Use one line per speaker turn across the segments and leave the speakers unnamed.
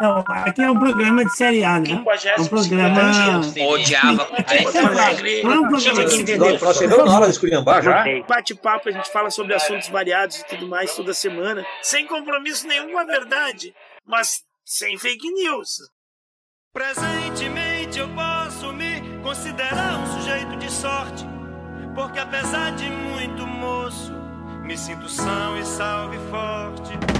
Não, aqui é um programa de série A, né? É um programa.
Odiava.
Não é um programa de
entender. Nós chegamos na hora de esculhambar já.
Bate-papo, a gente fala sobre assuntos variados e tudo mais toda semana, sem compromisso nenhum com a verdade, mas sem fake news.
Presentemente eu posso me considerar um sujeito de sorte, porque apesar de muito moço, me sinto são e salve forte.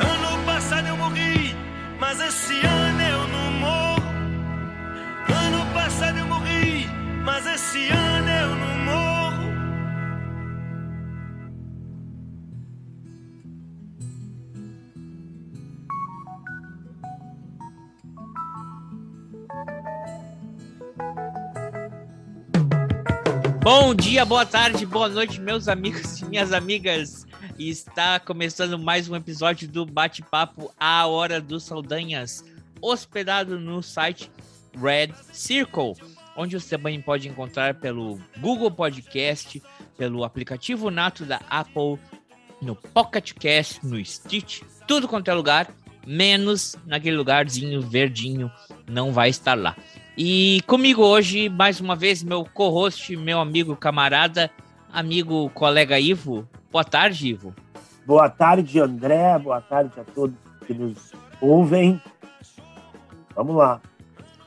Ano passado eu morri, mas esse ano eu não morro. Ano passado eu morri, mas esse ano eu não morro.
Bom dia, boa tarde, boa noite, meus amigos e minhas amigas. Está começando mais um episódio do Bate-Papo A Hora dos Saldanhas, hospedado no site Red Circle, onde você também pode encontrar pelo Google Podcast, pelo aplicativo nato da Apple, no Pocket Cast, no Stitch, tudo quanto é lugar, menos naquele lugarzinho verdinho, não vai estar lá. E comigo hoje, mais uma vez, meu co-host, meu amigo, camarada, amigo, colega Ivo. Boa tarde, Ivo.
Boa tarde, André. Boa tarde a todos que nos ouvem. Vamos lá.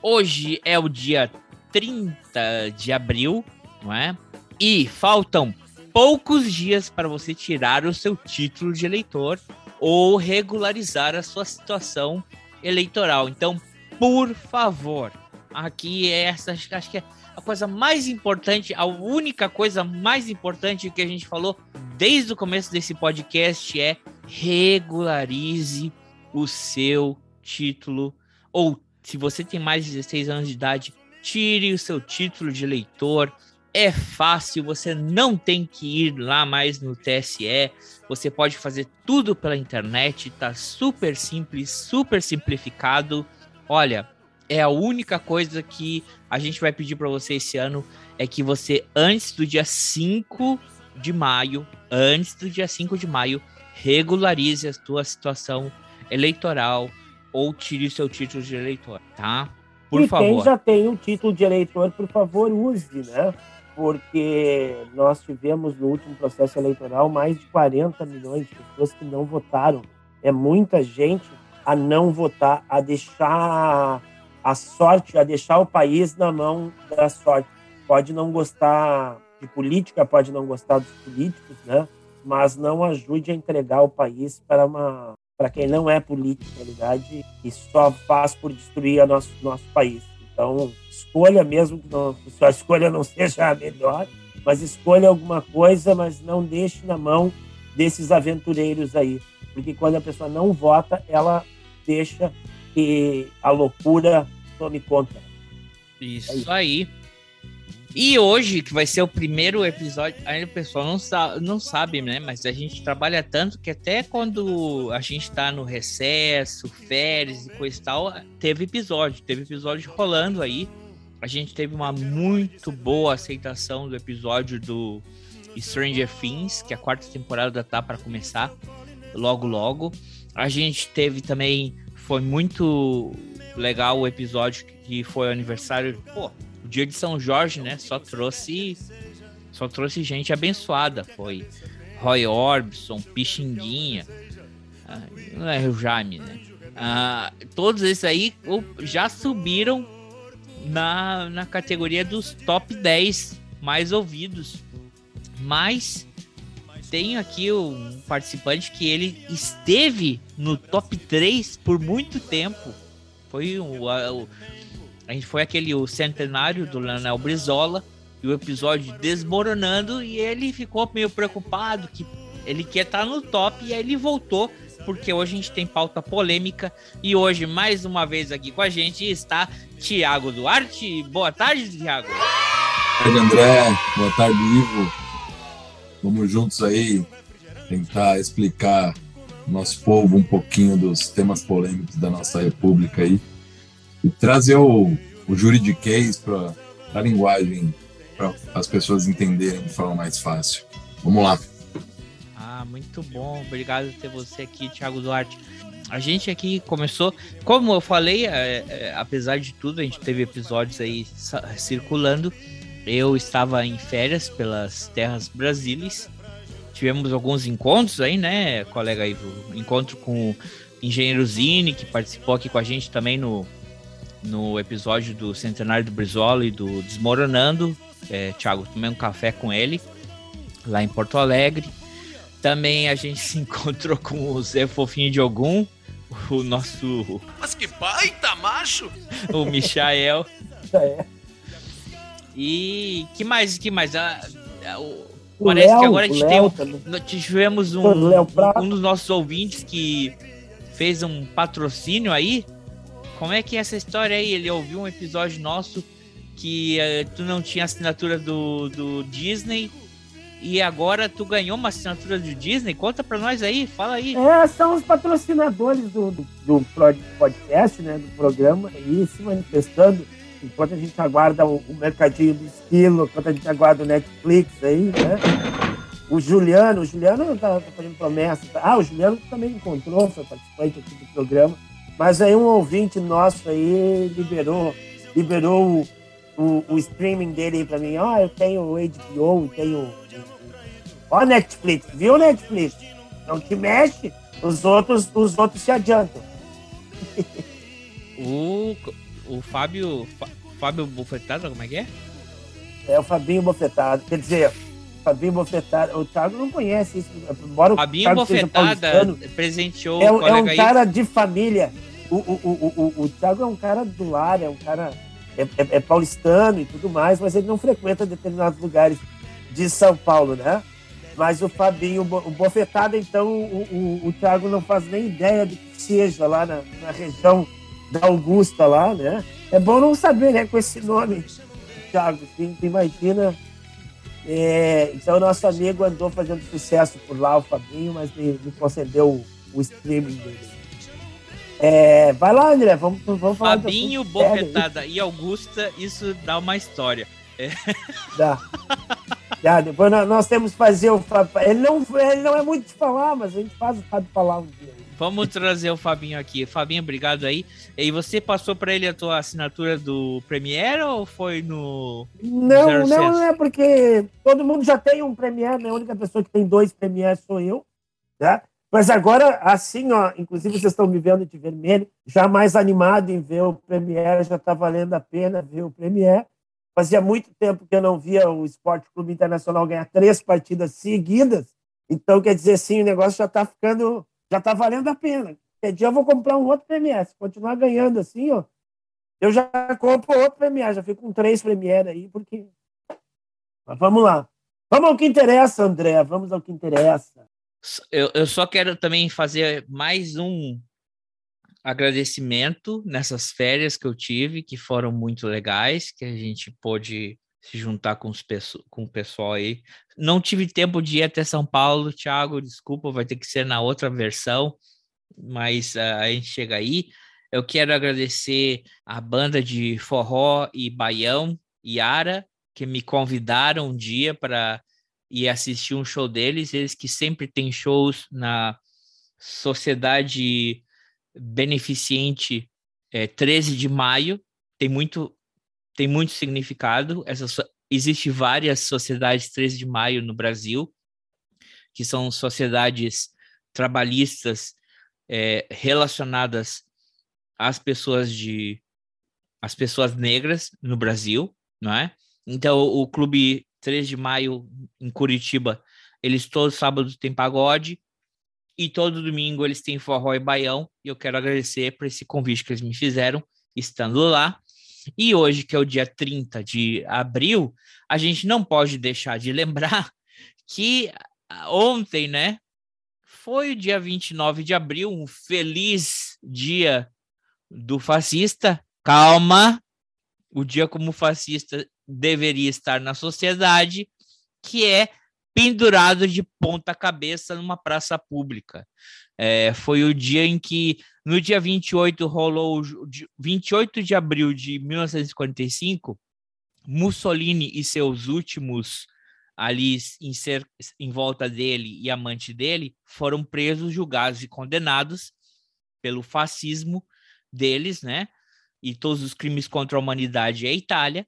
Hoje é o dia 30 de abril, não é? E faltam poucos dias para você tirar o seu título de eleitor ou regularizar a sua situação eleitoral. Então, por favor, aqui é essa, acho, que é a coisa mais importante, a única coisa mais importante que a gente falou desde o começo desse podcast é regularize o seu título ou se você tem mais de 16 anos de idade, tire o seu título de eleitor. É fácil, você não tem que ir lá mais no TSE. Você pode fazer tudo pela internet, tá super simples, super simplificado. Olha, é a única coisa que a gente vai pedir para você esse ano é que você antes do dia 5 de maio, antes do dia 5 de maio, regularize a sua situação eleitoral ou tire o seu título de eleitor, tá? Por
e
favor.
quem já tem um título de eleitor, por favor, use, né? Porque nós tivemos no último processo eleitoral mais de 40 milhões de pessoas que não votaram. É muita gente a não votar, a deixar a sorte, a deixar o país na mão da sorte. Pode não gostar de política, pode não gostar dos políticos, né? Mas não ajude a entregar o país para uma para quem não é político, na realidade, e só faz por destruir a nosso nosso país. Então, escolha mesmo que não, sua escolha não seja a melhor, mas escolha alguma coisa, mas não deixe na mão desses aventureiros aí, porque quando a pessoa não vota, ela deixa que a loucura tome conta.
Isso,
É isso.
aí. E hoje, que vai ser o primeiro episódio, ainda o pessoal não, sa não sabe, né? Mas a gente trabalha tanto que até quando a gente tá no recesso, férias e coisa e tal, teve episódio, teve episódio rolando aí. A gente teve uma muito boa aceitação do episódio do Stranger Things, que a quarta temporada tá para começar logo logo. A gente teve também, foi muito legal o episódio que foi aniversário, pô, o dia de São Jorge, né? Só trouxe só trouxe gente abençoada, foi Roy Orbison, Pixinguinha, ah, não é o Jaime, né? Ah, todos esses aí já subiram na, na categoria dos top 10 mais ouvidos. Mas tem aqui um participante que ele esteve no top 3 por muito tempo. Foi o, a, o- a gente foi aquele o centenário do Leonel Brizola e o episódio desmoronando e ele ficou meio preocupado que ele quer estar no top e aí ele voltou porque hoje a gente tem pauta polêmica e hoje, mais uma vez aqui com a gente, está Tiago Duarte. Boa tarde, Tiago.
Boa tarde, André. Boa tarde, Ivo. Vamos juntos aí tentar explicar nosso povo um pouquinho dos temas polêmicos da nossa república aí e trazer o, o juridiquês para a linguagem para as pessoas entenderem de forma mais fácil. Vamos lá.
Ah, muito bom. Obrigado por ter você aqui, Thiago Duarte. A gente aqui começou, como eu falei, é, é, apesar de tudo, a gente teve episódios aí circulando. Eu estava em férias pelas terras brasileiras. Tivemos alguns encontros aí, né, colega Ivo? Encontro com o engenheiro Zine, que participou aqui com a gente também no, no episódio do Centenário do Brizola e do Desmoronando. É, Thiago, tomei um café com ele lá em Porto Alegre. Também a gente se encontrou com o Zé Fofinho de Ogum, o nosso.
Mas que baita, macho!
O Michael. é. E que mais? Que mais? Ah, o, parece Léo, que agora a gente tem. Um, tivemos um, um dos nossos ouvintes que fez um patrocínio aí como é que é essa história aí? Ele ouviu um episódio nosso que uh, tu não tinha assinatura do, do Disney e agora tu ganhou uma assinatura do Disney? Conta pra nós aí, fala aí.
É, são os patrocinadores do, do, do podcast, né, do programa, aí se manifestando, enquanto a gente aguarda o, o mercadinho do esquilo, enquanto a gente aguarda o Netflix aí, né? O Juliano, o Juliano tá, tá fazendo promessa. Ah, o Juliano também encontrou, foi participante aqui do programa. Mas aí um ouvinte nosso aí liberou, liberou o, o, o streaming dele para mim. Ó, oh, eu tenho o HBO, tenho. Ó, oh, Netflix, viu, Netflix? Não te mexe, os outros, os outros se adiantam.
o, o Fábio. Fábio Bufetado, como é que é?
É o Fabinho Bofetado. Quer dizer, Fabinho Bofetada. O Thiago não conhece isso. Embora
Fabinho o Bofetada presenteou
é, o é um cara de família. O, o, o, o, o Thiago é um cara do lar, é um cara. É, é, é, paulistano e tudo mais, mas ele não frequenta determinados lugares de São Paulo, né? Mas o Fabinho, o Bofetada, então, o, o, o Thiago não faz nem ideia do que seja lá na, na região da Augusta, lá, né? É bom não saber, né, com esse nome, Thiago. Assim, imagina é, então, nosso amigo andou fazendo sucesso por lá, o Fabinho, mas me, me concedeu o, o streaming dele. É, vai lá, André, vamos, vamos
falar Fabinho, Bofetada e Augusta, isso dá uma história. É.
Dá. Dá. Depois nós, nós, temos que fazer o Fábio. Ele não, ele não é muito de falar, mas a gente faz o Fábio falar um dia.
Vamos trazer o Fabinho aqui. Fabinho, obrigado aí. E você passou para ele a tua assinatura do Premiere ou foi no.
Não, não, não é porque todo mundo já tem um Premiere, né? A única pessoa que tem dois Premiere sou eu, tá? Mas agora, assim, ó, inclusive vocês estão me vendo de vermelho, já mais animado em ver o Premiere, já está valendo a pena ver o Premiere. Fazia muito tempo que eu não via o Esporte Clube Internacional ganhar três partidas seguidas. Então, quer dizer, sim, o negócio já está ficando já está valendo a pena. Qualquer dia eu vou comprar um outro. Se continuar ganhando assim, ó, eu já compro outro Premiere, já fico com três Premiere aí, porque. Mas vamos lá. Vamos ao que interessa, André. Vamos ao que interessa.
Eu, eu só quero também fazer mais um agradecimento nessas férias que eu tive, que foram muito legais, que a gente pôde se juntar com, os, com o pessoal aí. Não tive tempo de ir até São Paulo, Thiago, desculpa, vai ter que ser na outra versão, mas uh, a gente chega aí. Eu quero agradecer a banda de forró e baião, Yara, que me convidaram um dia para ir assistir um show deles, eles que sempre têm shows na Sociedade Beneficente é, 13 de maio, tem muito tem muito significado. Essa, existe várias sociedades 13 de maio no Brasil, que são sociedades trabalhistas é, relacionadas às pessoas de às pessoas negras no Brasil, não é? Então o clube 13 de maio em Curitiba, eles todo sábado têm pagode e todo domingo eles têm forró e baião, e eu quero agradecer por esse convite que eles me fizeram estando lá. E hoje, que é o dia 30 de abril, a gente não pode deixar de lembrar que ontem, né, foi o dia 29 de abril, um feliz dia do fascista. Calma, o dia como fascista deveria estar na sociedade, que é pendurado de ponta cabeça numa praça pública. É, foi o dia em que, no dia 28, rolou, 28 de abril de 1945, Mussolini e seus últimos ali em, ser, em volta dele e amante dele foram presos, julgados e condenados pelo fascismo deles, né? E todos os crimes contra a humanidade e a Itália.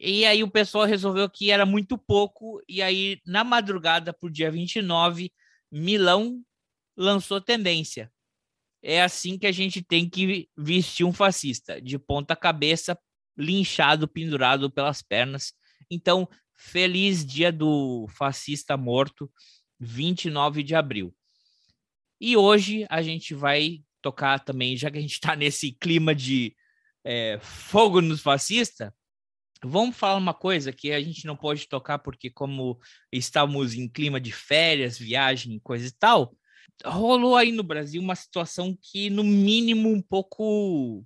E aí o pessoal resolveu que era muito pouco, e aí na madrugada para dia 29, Milão lançou tendência. É assim que a gente tem que vestir um fascista, de ponta cabeça, linchado, pendurado pelas pernas. Então, feliz dia do fascista morto, 29 de abril. E hoje a gente vai tocar também, já que a gente está nesse clima de é, fogo nos fascistas, Vamos falar uma coisa que a gente não pode tocar, porque, como estamos em clima de férias, viagem, coisa e tal, rolou aí no Brasil uma situação que, no mínimo, um pouco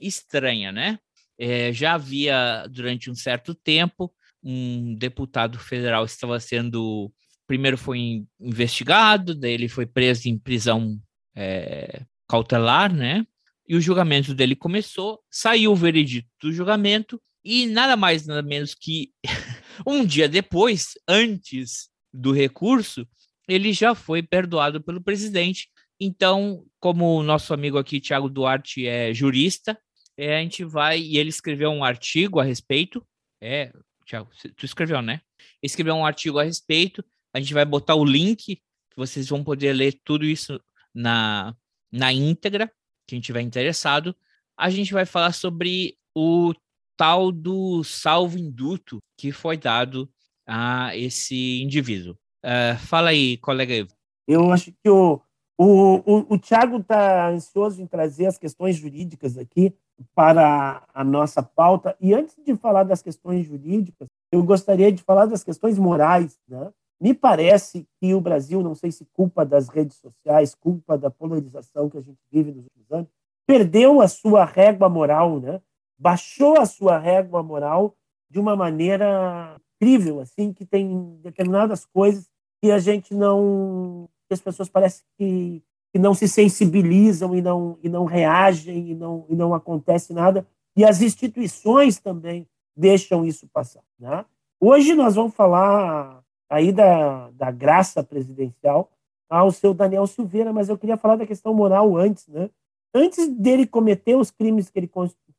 estranha, né? É, já havia, durante um certo tempo, um deputado federal estava sendo. Primeiro foi investigado, daí ele foi preso em prisão é, cautelar, né? E o julgamento dele começou, saiu o veredito do julgamento, e nada mais, nada menos que um dia depois, antes do recurso, ele já foi perdoado pelo presidente. Então, como o nosso amigo aqui, Tiago Duarte, é jurista, é, a gente vai. E ele escreveu um artigo a respeito. É, Tiago, tu escreveu, né? Escreveu um artigo a respeito. A gente vai botar o link, vocês vão poder ler tudo isso na, na íntegra, quem tiver interessado. A gente vai falar sobre o tal do salvo-induto que foi dado a esse indivíduo. Uh, fala aí, colega Ivo.
Eu acho que o, o, o, o Tiago está ansioso em trazer as questões jurídicas aqui para a nossa pauta. E antes de falar das questões jurídicas, eu gostaria de falar das questões morais. Né? Me parece que o Brasil, não sei se culpa das redes sociais, culpa da polarização que a gente vive nos últimos anos, perdeu a sua régua moral, né? Baixou a sua régua moral de uma maneira incrível, assim, que tem determinadas coisas que a gente não, que as pessoas parecem que, que não se sensibilizam e não e não reagem e não e não acontece nada e as instituições também deixam isso passar, né? Hoje nós vamos falar aí da, da graça presidencial ao seu Daniel Silveira, mas eu queria falar da questão moral antes, né? Antes dele cometer os crimes que ele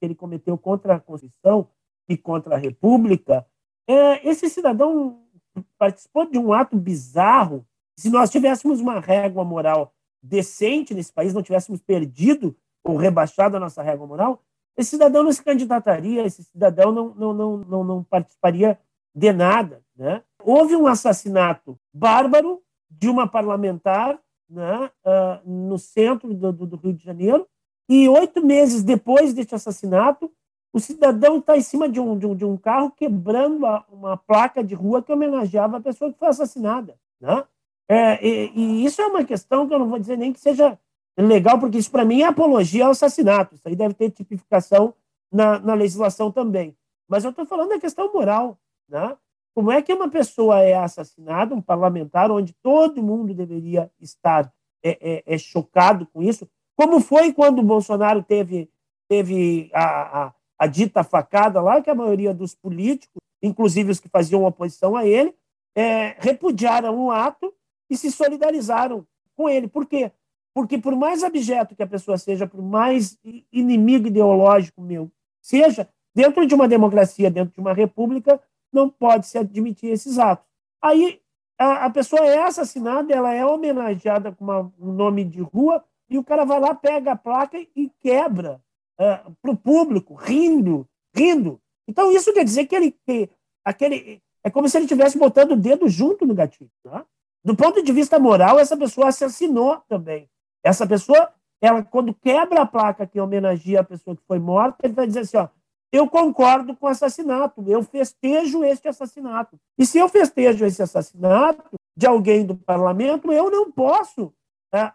que ele cometeu contra a Constituição e contra a República, é, esse cidadão participou de um ato bizarro. Se nós tivéssemos uma régua moral decente nesse país, não tivéssemos perdido ou rebaixado a nossa régua moral, esse cidadão não se candidataria, esse cidadão não, não, não, não, não participaria de nada. Né? Houve um assassinato bárbaro de uma parlamentar né, uh, no centro do, do, Rio de Janeiro, e oito meses depois deste assassinato, o cidadão está em cima de um, de um, de um carro quebrando a, uma placa de rua que homenageava a pessoa que foi assassinada. Né? É, e, e, isso é uma questão que eu não vou dizer nem que seja legal, porque isso para mim é apologia ao assassinato. Isso aí deve ter tipificação na, na legislação também. Mas eu estou falando da questão moral. Né? Como é que uma pessoa é assassinada, um parlamentar, onde todo mundo deveria estar é, é, é chocado com isso, como foi quando o Bolsonaro teve, teve a, a, a, dita facada lá, que a maioria dos políticos, inclusive os que faziam oposição a ele, é, repudiaram o ato e se solidarizaram com ele. Por quê? Porque por mais abjeto que a pessoa seja, por mais inimigo ideológico meu seja, dentro de uma democracia, dentro de uma república, não pode se admitir esses atos. Aí a, a pessoa é assassinada, ela é homenageada com uma, um nome de rua, e o cara vai lá, pega a placa e quebra uh, é, para o público, rindo, rindo. Então, isso quer dizer que ele que aquele é como se ele estivesse botando o dedo junto no gatilho. Tá? Do ponto de vista moral, essa pessoa assassinou também. Essa pessoa, ela quando quebra a placa que homenageia a pessoa que foi morta, ele vai dizer assim, ó, eu concordo com o assassinato, eu festejo este assassinato. E se eu festejo esse assassinato, de alguém do parlamento, eu não posso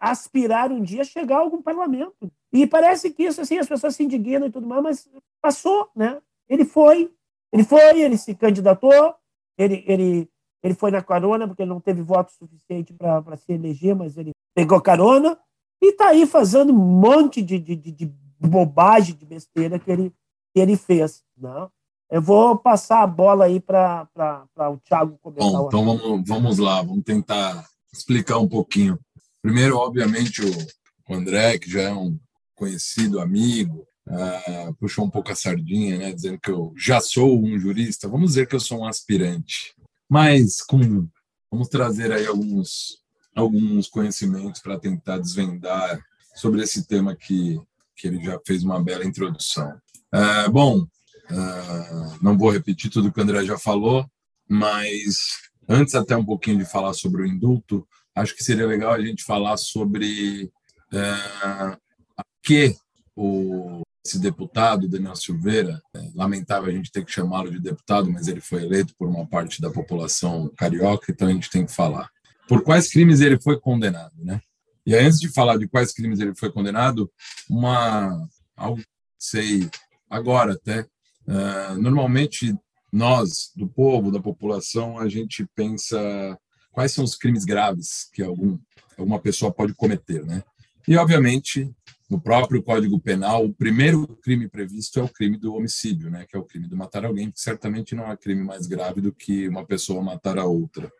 aspirar um dia a chegar a algum parlamento. E parece que isso, assim, as pessoas se indignam e tudo mais, mas passou, né? Ele foi, ele foi, ele se candidatou, ele, ele, ele foi na carona, porque ele não teve voto suficiente para se eleger, mas ele pegou carona e está aí fazendo um monte de, de, de, bobagem, de besteira que ele, que ele fez. Né? Eu vou passar a bola aí para o Thiago comentar.
Bom, então vamos, vamos lá, vamos tentar explicar um pouquinho. Primeiro, obviamente, o, André, que já é um conhecido amigo, uh, puxou um pouco a sardinha, né, dizendo que eu já sou um jurista. Vamos dizer que eu sou um aspirante, mas com, vamos trazer aí alguns alguns conhecimentos para tentar desvendar sobre esse tema que, que ele já fez uma bela introdução. É, bom, é, não vou repetir tudo que o André já falou, mas antes até um pouquinho de falar sobre o indulto, acho que seria legal a gente falar sobre é, que o, esse deputado, Daniel Silveira, é, lamentável a gente ter que chamá-lo de deputado, mas ele foi eleito por uma parte da população carioca, então a gente tem que falar por quais crimes ele foi condenado, né? E aí, antes de falar de quais crimes ele foi condenado, uma algo sei agora até uh, normalmente nós do povo da população a gente pensa quais são os crimes graves que algum alguma pessoa pode cometer, né? E obviamente no próprio Código Penal o primeiro crime previsto é o crime do homicídio, né? Que é o crime de matar alguém, que certamente não é crime mais grave do que uma pessoa matar a outra.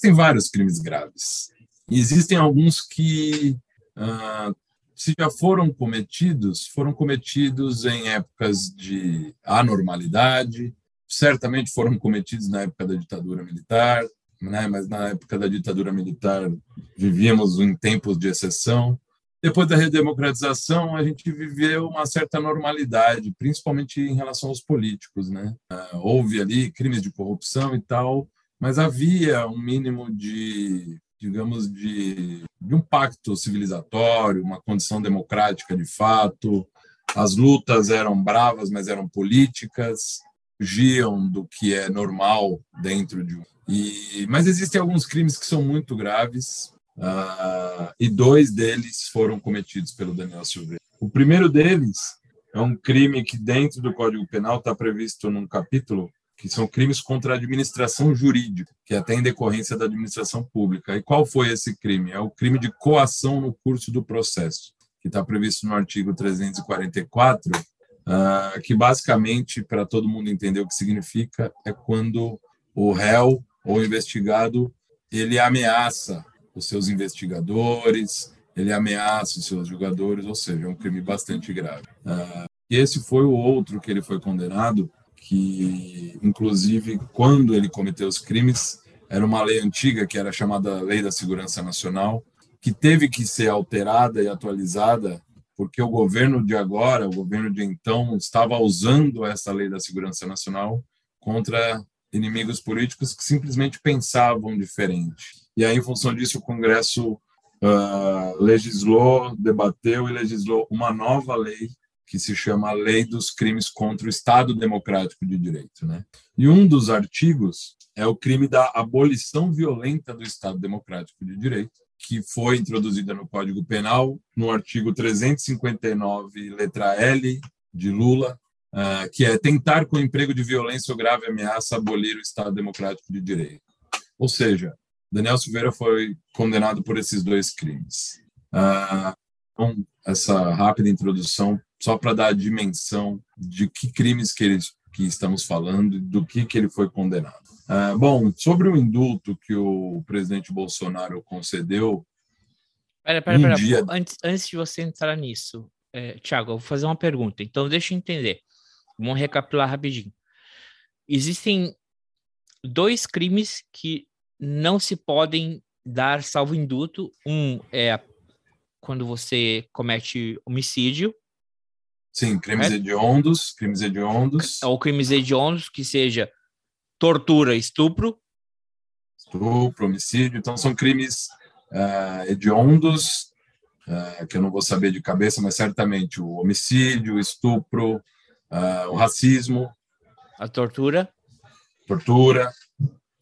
Tem vários crimes graves. E existem alguns que, ah, se já foram cometidos, foram cometidos em épocas de anormalidade, certamente foram cometidos na época da ditadura militar, né? mas na época da ditadura militar vivíamos em tempos de exceção. Depois da redemocratização, a gente viveu uma certa normalidade, principalmente em relação aos políticos. Né? Ah, houve ali crimes de corrupção e tal, mas havia um mínimo de, digamos, de, de um pacto civilizatório, uma condição democrática de fato. As lutas eram bravas, mas eram políticas, fugiam do que é normal dentro de um. E, mas existem alguns crimes que são muito graves, uh, e dois deles foram cometidos pelo Daniel Silveira. O primeiro deles é um crime que, dentro do Código Penal, está previsto num capítulo que são crimes contra a administração jurídica, que é até em decorrência da administração pública. E qual foi esse crime? É o crime de coação no curso do processo, que está previsto no artigo 344, ah, que basicamente, para todo mundo entender o que significa, é quando o réu ou investigado ele ameaça os seus investigadores, ele ameaça os seus julgadores, ou seja, é um crime bastante grave. Uh, esse foi o outro que ele foi condenado, que, inclusive, quando ele cometeu os crimes, era uma lei antiga, que era chamada Lei da Segurança Nacional, que teve que ser alterada e atualizada, porque o governo de agora, o governo de então, estava usando essa Lei da Segurança Nacional contra inimigos políticos que simplesmente pensavam diferente. E aí, em função disso, o Congresso uh, legislou, debateu e legislou uma nova lei que se chama Lei dos Crimes contra o Estado Democrático de Direito. Né? E um dos artigos é o crime da abolição violenta do Estado Democrático de Direito, que foi introduzida no Código Penal, no artigo 359, letra L, de Lula, uh, que é tentar com emprego de violência ou grave ameaça abolir o Estado Democrático de Direito. Ou seja, Daniel Silveira foi condenado por esses dois crimes. Uh, então, essa rápida introdução só para dar a dimensão de que crimes que, eles, que estamos falando e do que, que ele foi condenado. Uh, bom, sobre o indulto que o presidente Bolsonaro concedeu.
Pera, pera, um pera. Dia... Antes, antes de você entrar nisso, é, Tiago, eu vou fazer uma pergunta. Então, deixa eu entender. Vamos recapitular rapidinho. Existem dois crimes que não se podem dar salvo indulto. Um é quando você comete homicídio,
Sim, crimes é? hediondos, crimes hediondos.
Ou crimes hediondos, que seja tortura, estupro.
Estupro, homicídio. Então, são crimes uh, hediondos, uh, que eu não vou saber de cabeça, mas certamente o homicídio, o estupro, uh, o racismo.
A tortura.
Tortura.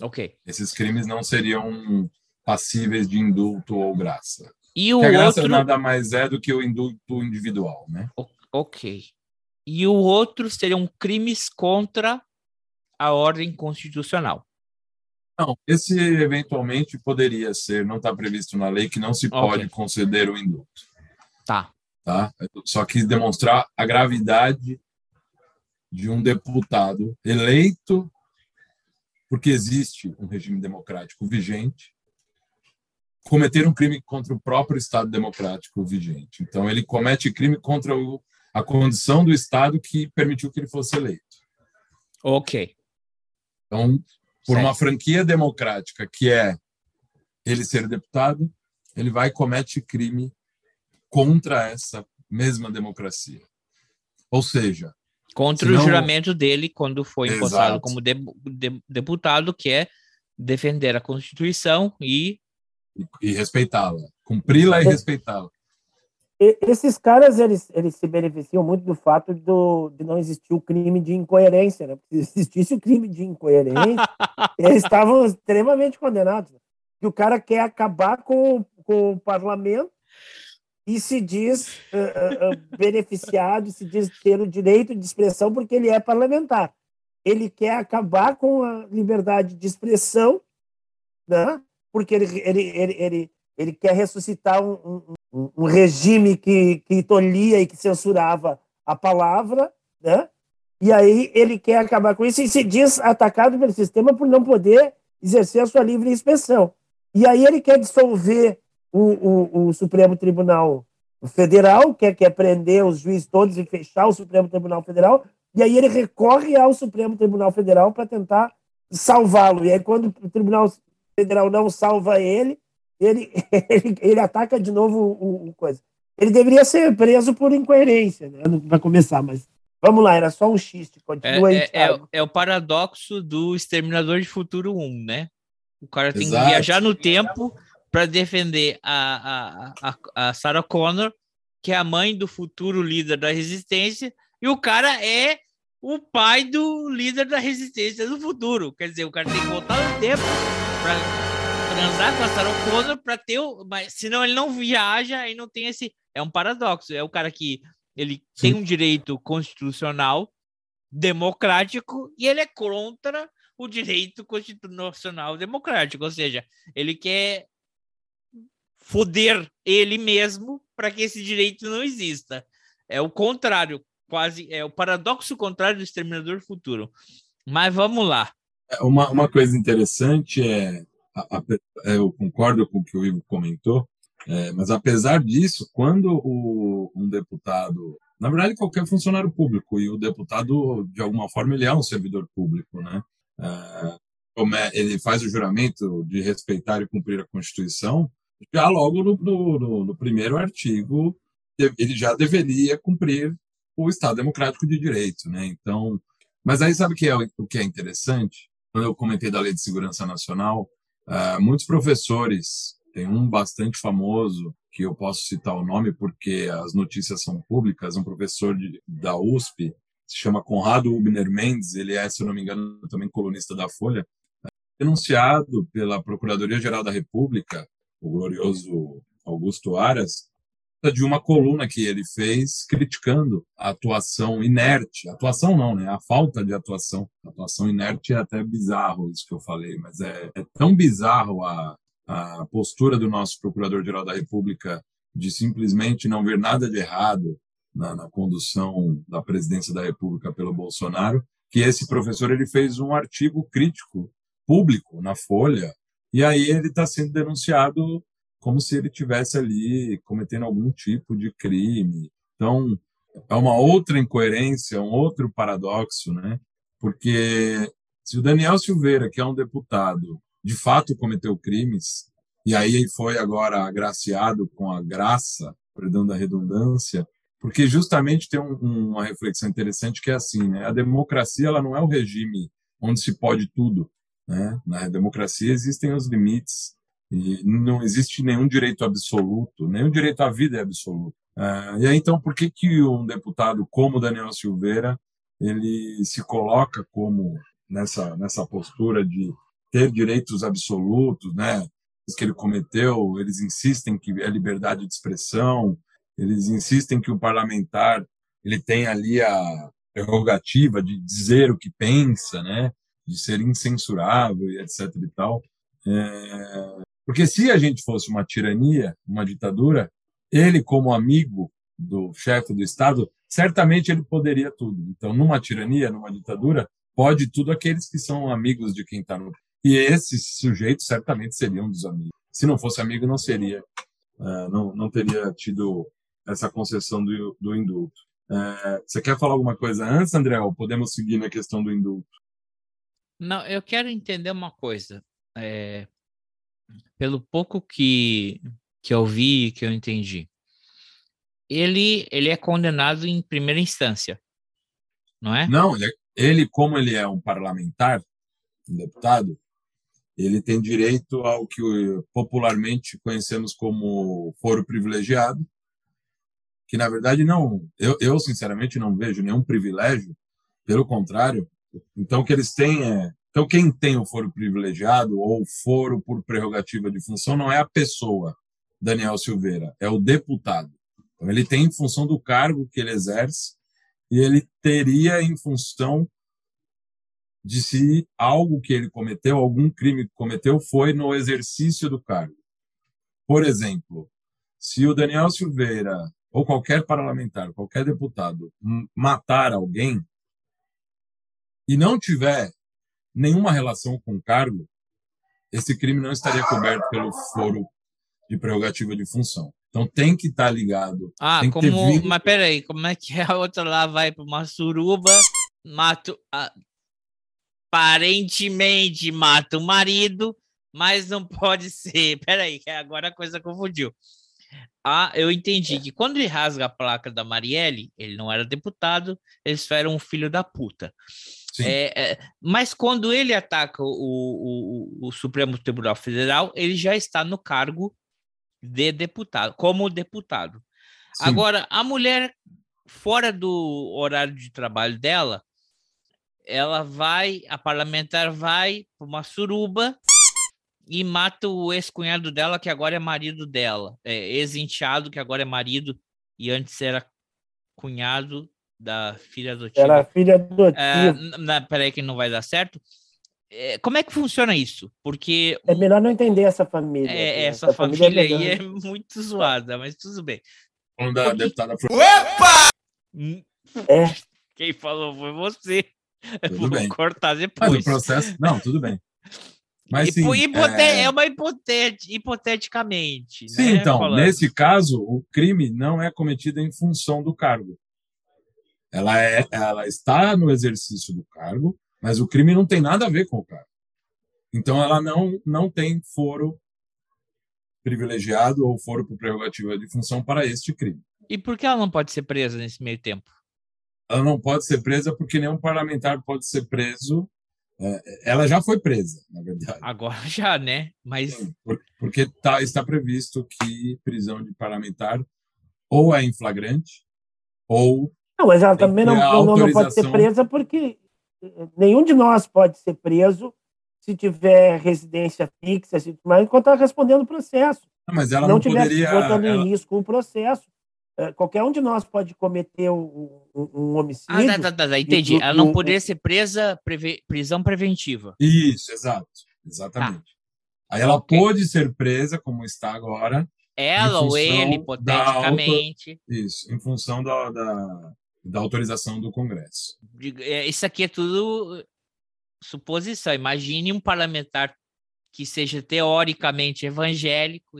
Ok.
Esses crimes não seriam passíveis de indulto ou graça.
E o
Que a graça
outro.
nada mais é do que o indulto individual, né?
Ok. E o outro seriam crimes contra a ordem constitucional.
Não, esse eventualmente poderia ser, não está previsto na lei que não se pode
Ok.
conceder o indulto,
Tá.
tá? Só quis demonstrar a gravidade de um deputado eleito porque existe um regime democrático vigente cometer um crime contra o próprio Estado democrático vigente. Então ele comete crime contra o, a condição do Estado que permitiu que ele fosse eleito.
Ok.
Então, por
Certo.
uma franquia democrática que é ele ser deputado, ele vai e comete crime contra essa mesma democracia. Ou seja,
Contra
Senão-
o juramento dele quando foi impostado
Exato.
como de- de- deputado, que é defender a Constituição e.
e, e respeitá-la, cumpri-la e respeitá-la.
Esses caras eles, eles se beneficiam muito do fato do, de não existir o crime de incoerência, né? Porque se existisse o crime de incoerência, eles estavam extremamente condenados. Que o cara quer acabar com, com o parlamento e se diz eh, eh, beneficiado, se diz ter o direito de expressão porque ele é parlamentar. Ele quer acabar com a liberdade de expressão, né? porque ele, ele, ele, ele, ele quer ressuscitar um, um, um- regime que, que tolhia e que censurava a palavra, né? e aí ele quer acabar com isso e se diz atacado pelo sistema por não poder exercer a sua livre expressão. E aí ele quer dissolver o, o, o Supremo Tribunal Federal, quer, quer prender os juízes todos e fechar o Supremo Tribunal Federal, e aí ele recorre ao Supremo Tribunal Federal para tentar salvá-lo. E aí, quando o Tribunal Federal não salva ele, ele, ele, ele ataca de novo o, o coisa. Ele deveria ser preso por incoerência, né? Para começar, mas vamos lá, era só um xiste.
É,
Continua aí,
é, é, é o paradoxo do Exterminador de Futuro 1, né? O cara tem
Exato.
que viajar no tempo para defender a, a, a, a Sarah Connor, que é a mãe do futuro líder da resistência, e o cara é o pai do líder da resistência do futuro. Quer dizer, o cara tem que voltar no tempo para transar com a Sarah Connor para ter o. Mas senão ele não viaja e não tem esse. É um paradoxo. É o cara que ele tem um direito constitucional democrático e ele é contra o direito constitucional democrático, ou seja, ele quer foder ele mesmo para que esse direito não exista. É o contrário, quase é o paradoxo contrário do exterminador futuro. Mas vamos lá.
É, Uma, uma coisa interessante é, a- a- é, eu concordo com o que o Ivo comentou, é, mas apesar disso, quando o, um deputado, na verdade qualquer funcionário público, e o deputado, de alguma forma, ele é um servidor público, né? É, é- ele faz o juramento de respeitar e cumprir a Constituição, já logo no, no- no- primeiro artigo, ele já deveria cumprir o Estado Democrático de Direito, né? Então, mas aí sabe o que é, o que é interessante? Quando eu comentei da Lei de Segurança Nacional, ah, muitos professores, tem um bastante famoso, que eu posso citar o nome porque as notícias são públicas, um professor de, da USP, se chama Conrado Ubner Mendes, ele é, se eu não me engano, também colunista da Folha, denunciado pela Procuradoria-Geral da República, o glorioso Augusto Aras, de uma coluna que ele fez criticando a atuação inerte, atuação não, né? A falta de atuação. Atuação inerte é até bizarro isso que eu falei, mas é, é tão bizarro a, a postura do nosso Procurador-Geral da República de simplesmente não ver nada de errado na, na condução da presidência da República pelo Bolsonaro, que esse professor ele fez um artigo crítico público na Folha e aí ele está sendo denunciado como se ele tivesse ali cometendo algum tipo de crime. Então, é uma outra incoerência, um outro paradoxo, né? Porque se o Daniel Silveira, que é um deputado, de fato cometeu crimes, e aí foi agora agraciado com a graça, perdão da redundância, porque justamente tem um, uma reflexão interessante que é assim, né? A democracia ela não é o regime onde se pode tudo, né? Na democracia existem os limites e não existe nenhum direito absoluto, nenhum direito à vida é absoluto. Uh, e aí, então, por que que um deputado como Daniel Silveira ele se coloca como nessa nessa postura de ter direitos absolutos, né? que ele cometeu, eles insistem que é liberdade de expressão, eles insistem que o parlamentar ele tem ali a prerrogativa de dizer o que pensa, né, de ser incensurável etc e tal. É... Porque se a gente fosse uma tirania, uma ditadura, ele como amigo do chefe do Estado, certamente ele poderia tudo. Então, numa tirania, numa ditadura, pode tudo aqueles que são amigos de quem está no. E esses sujeitos certamente seriam dos amigos. Se não fosse amigo, não seria, uh, não, não teria tido essa concessão do, do indulto. Uh, você quer falar alguma coisa antes, André? Ou podemos seguir na questão do indulto?
Não, eu quero entender uma coisa. É, pelo pouco que, que eu vi, que eu entendi, ele, ele é condenado em primeira instância, não é?
Não, ele, é, ele, como ele é um parlamentar, um deputado, ele tem direito ao que popularmente conhecemos como foro privilegiado, que na verdade não, eu, eu sinceramente não vejo nenhum privilégio, pelo contrário. Então que eles têm é, então quem tem o foro privilegiado ou foro por prerrogativa de função não é a pessoa Daniel Silveira, é o deputado. Então, ele tem em função do cargo que ele exerce e ele teria em função de se algo que ele cometeu, algum crime que cometeu, foi no exercício do cargo. Por exemplo, se o Daniel Silveira ou qualquer parlamentar, qualquer deputado matar alguém e não tiver nenhuma relação com o cargo, esse crime não estaria coberto pelo foro de prerrogativa de função. Então tem que estar tá ligado.
Ah, como. Vindo... Mas peraí, como é que a outra lá vai para uma suruba, mata. Aparentemente mata o marido, mas não pode ser. Peraí, que agora a coisa confundiu. Ah, eu entendi que quando ele rasga a placa da Marielle, ele não era deputado, eles foram um filho da puta. É, é, mas quando ele ataca o, o, o, Supremo Tribunal Federal, ele já está no cargo de deputado, como deputado. Sim. Agora, a mulher, fora do horário de trabalho dela, ela vai, a parlamentar vai para uma suruba e mata o ex-cunhado dela, que agora é marido dela. É, ex-enteado, que agora é marido, e antes era cunhado da filha adotiva.
Era filha adotiva.
É, peraí que não vai dar certo. É, como é que funciona isso? Porque.
É melhor não entender essa família.
É, essa, essa, família, família é aí é muito zoada, mas tudo bem.
Dar Porque... deputada
Opa! Hum. É. Quem falou foi você. Tudo Vou bem. cortar depois. Mas
o processo. Não, tudo bem.
Mas, sim, hipote... é... é uma hipotet... hipoteticamente.
Sim, né? então, Falando. nesse caso, o crime não é cometido em função do cargo. Ela, é, ela está no exercício do cargo, mas o crime não tem nada a ver com o cara. Então ela não, não tem foro privilegiado ou foro por prerrogativa de função para este crime.
E por que ela não pode ser presa nesse meio tempo?
Ela não pode ser presa porque nenhum parlamentar pode ser preso. É, ela já foi presa, na verdade.
Agora já, né? Mas
porque tá, está previsto que prisão de parlamentar ou é em flagrante ou
não, mas ela também não, não, não pode ser presa porque nenhum de nós pode ser preso se tiver residência fixa, se, mas enquanto está respondendo o processo.
Não, mas ela não, não tiver poderia,
botando
ela...
em risco o processo. É, qualquer um de nós pode cometer um, um, um homicídio.
Ah, tá, tá, tá, entendi. E, ela não poderia ser presa, preve, prisão preventiva.
Isso, exato. Exatamente. Tá. Aí ela okay. pode ser presa, como está agora.
Ela ou ele, hipoteticamente.
Auto, isso, em função da, da, da autorização do Congresso.
É, isso aqui é tudo suposição. Imagine um parlamentar que seja teoricamente evangélico,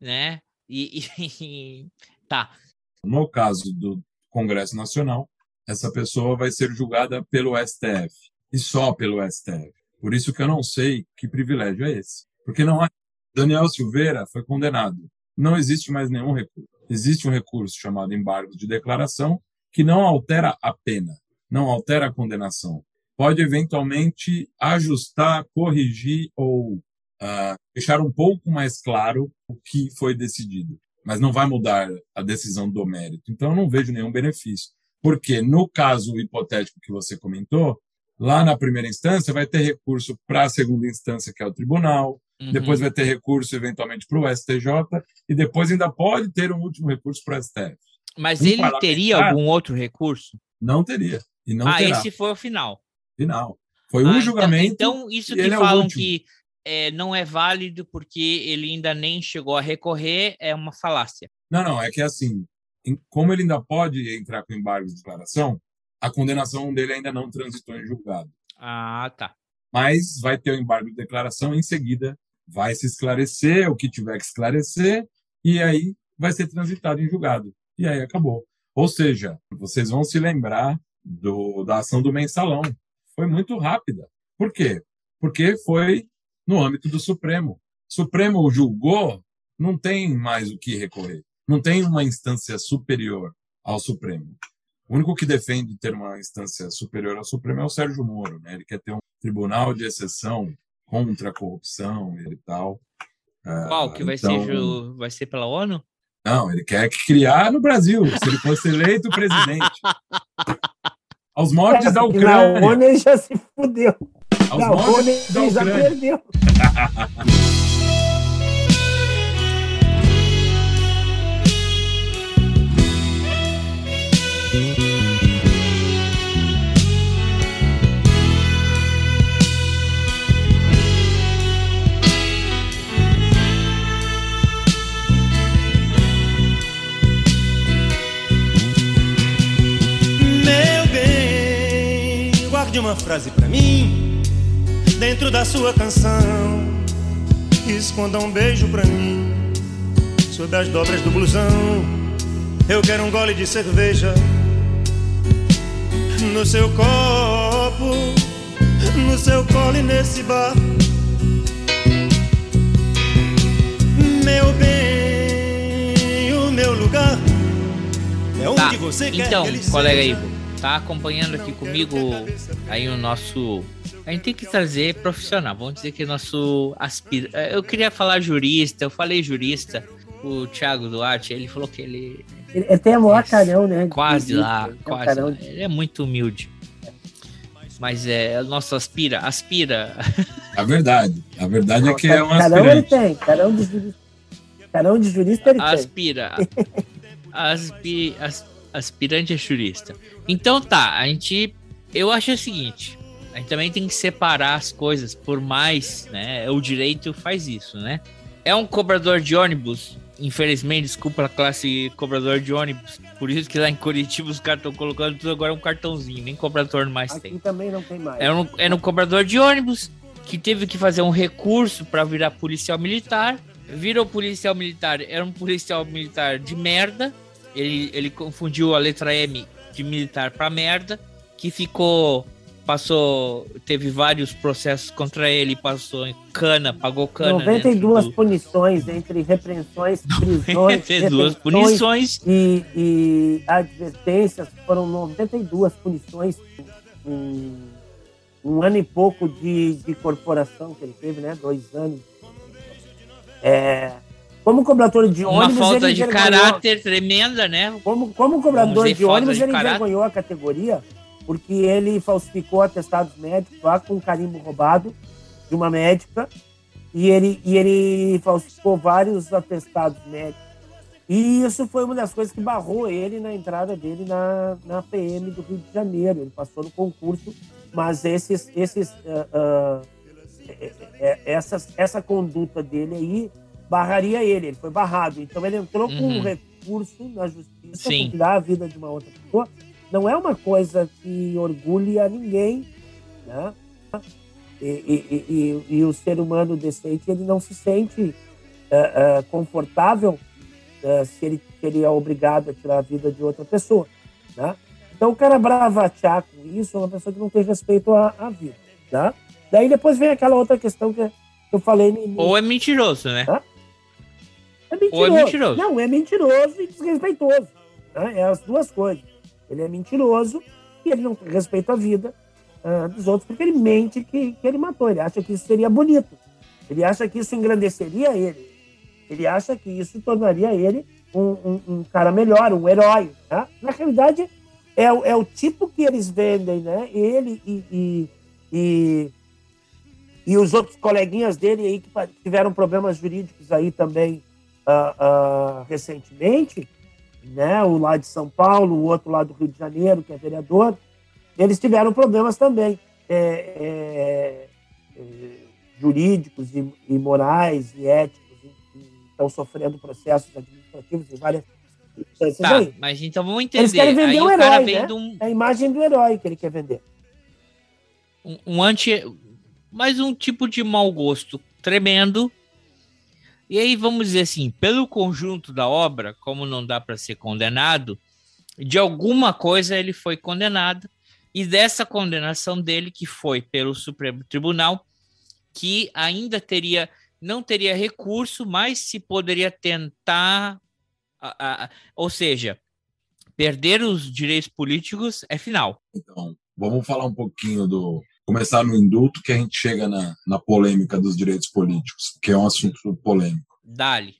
né? E, e, tá.
No caso do Congresso Nacional, essa pessoa vai ser julgada pelo STF e só pelo STF. Por isso que eu não sei que privilégio é esse. Porque não há. Daniel Silveira foi condenado. Não existe mais nenhum recurso. Existe um recurso chamado embargo de declaração, que não altera a pena, não altera a condenação. Pode eventualmente ajustar, corrigir ou uh, deixar um pouco mais claro o que foi decidido, mas não vai mudar a decisão do mérito. Então, eu não vejo nenhum benefício. Porque, no caso hipotético que você comentou, lá na primeira instância vai ter recurso para a segunda instância, que é o tribunal,
Uhum.
depois vai ter recurso eventualmente para o STJ e depois ainda pode ter um último recurso para o STF.
Mas
um
ele teria algum outro recurso?
Não teria. E não
ah,
terá.
esse foi o final.
Final. Foi
Ah,
um
então-
julgamento.
Então, isso
e
que
é
falam
último.
que é, não é válido porque ele ainda nem chegou a recorrer é uma falácia.
Não, não, é que assim, em- como ele ainda pode entrar com embargo de declaração, a condenação dele ainda não transitou em julgado.
Ah, tá.
Mas vai ter o embargo de declaração em seguida, vai se esclarecer o que tiver que esclarecer e aí vai ser transitado em julgado. E aí acabou. Ou seja, vocês vão se lembrar do, da ação do mensalão. Foi muito rápida. Por quê? Porque foi no âmbito do Supremo. Supremo julgou, não tem mais o que recorrer. Não tem uma instância superior ao Supremo. O único que defende ter uma instância superior ao Supremo é o Sérgio Moro. Né? Ele quer ter um tribunal de exceção contra a corrupção e tal.
Qual que vai
então-
ser ju- vai ser pela ONU?
Não, ele quer criar no Brasil, se ele fosse eleito presidente. Aos mortes da
Na
Ucrânia.
ONU ele já se fudeu.
Aos
Na ONU
da
ele já
Ucrânia.
perdeu.
guarde uma frase pra mim dentro da sua canção. Esconda um beijo pra mim sob as dobras do blusão. Eu quero um gole de cerveja no seu copo, no seu colo e nesse bar. Meu bem, o meu lugar é onde
Tá.
você quer
Então,
que ele
colega
seja.
Tá acompanhando aqui comigo aí o nosso. A gente tem que trazer profissional. Vamos dizer que o nosso aspira. Eu queria falar jurista, eu falei jurista. O Thiago Duarte, ele falou que ele
Ele ele tem a maior carão, né?
quase
jurista,
lá, quase.
carão
lá. Ele é muito humilde. Mas é o nosso aspira, aspira.
A verdade. A verdade é que é um
Carão ele tem, carão de jurista. Carão de jurista ele tem.
aspira. Aspi, as- aspirante a jurista. Então tá, a gente. Eu acho o seguinte. A gente também tem que separar as coisas, por mais, né? O direito faz isso, né? É um cobrador de ônibus. Infelizmente, desculpa a classe cobrador de ônibus. Por isso que lá em Curitiba os caras estão colocando tudo agora um cartãozinho, nem cobrador mais tem.
Aqui também não tem mais.
É um, é um cobrador de ônibus que teve que fazer um recurso para virar policial militar. Virou policial militar, era um policial militar de merda. Ele, ele confundiu a letra M de militar para merda, que ficou passou, teve vários processos contra ele, passou em cana, pagou cana.
92
dentro
punições entre repreensões, prisões,
92
retenções
punições.
e, e advertências. Foram 92 punições em um ano e pouco de, de corporação que ele teve, né? Dois anos. É, como cobrador de
Uma
ônibus,
falta
ele
de caráter tremenda, né?
Como, como cobrador de
falta
ônibus,
de
ele
caráter.
envergonhou a categoria porque ele falsificou atestados médicos lá com um carimbo roubado de uma médica e ele, e ele falsificou vários atestados médicos. E isso foi uma das coisas que barrou ele na entrada dele na, na PM do Rio de Janeiro. Ele passou no concurso, mas esses, esses, é- é- essas, essa conduta dele aí barraria ele. Ele foi barrado. Então ele entrou com um
Uhum.
recurso na justiça para tirar a vida de uma outra pessoa. Não é uma coisa que orgulhe a ninguém, né? E, e- e- e- o ser humano decente ele não se sente eh, eh, confortável eh, se, ele, se ele é obrigado a tirar a vida de outra pessoa, né? Então o cara bravatear com isso é uma pessoa que não tem respeito à, à vida, né? Daí depois vem aquela outra questão que eu falei no início.
Ou é mentiroso, né?
É mentiroso.
Ou é mentiroso.
Não, é mentiroso e desrespeitoso. né? É as duas coisas. Ele é mentiroso e ele não tem respeito à vida ah, dos outros porque ele mente que, que ele matou. Ele acha que isso seria bonito. Ele acha que isso engrandeceria ele. Ele acha que isso tornaria ele um, um- um cara melhor, um herói. né? Na realidade, é, o- é o tipo que eles vendem, né? Ele e, e, e, E os outros coleguinhas dele aí que tiveram problemas jurídicos aí também uh, uh, recentemente, né? O lá de São Paulo, o outro lá do Rio de Janeiro, que é vereador, eles tiveram problemas também é, é, é, jurídicos e, e, morais e éticos e, e estão sofrendo processos administrativos em várias
tá, aí. Mas então vamos entender.
Eles querem vender aí um herói, né? Um... É a imagem do herói que ele quer vender.
Um, um anti... Mais um tipo de mau gosto tremendo. E aí vamos dizer assim, pelo conjunto da obra, como não dá para ser condenado, de alguma coisa ele foi condenado. E dessa condenação dele, que foi pelo Supremo Tribunal, que ainda teria, não teria recurso, mas se poderia tentar a, a, ou seja, perder os direitos políticos é final.
Então, vamos falar um pouquinho do. Começar no indulto, que a gente chega na, na polêmica dos direitos políticos, que é um assunto polêmico.
Dali.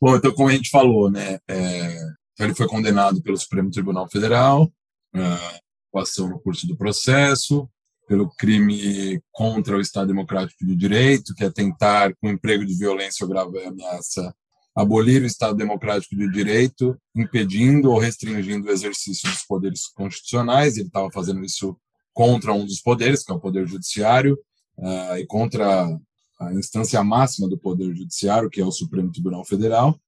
Bom, então, como a gente falou, né, é, ele foi condenado pelo Supremo Tribunal Federal, é, ação no curso do processo, pelo crime contra o Estado Democrático de Direito, que é tentar, com emprego de violência ou grave ameaça, abolir o Estado Democrático de Direito, impedindo ou restringindo o exercício dos poderes constitucionais. Ele estava fazendo isso contra um dos poderes, que é o Poder Judiciário, uh, e contra a instância máxima do Poder Judiciário, que é o Supremo Tribunal Federal.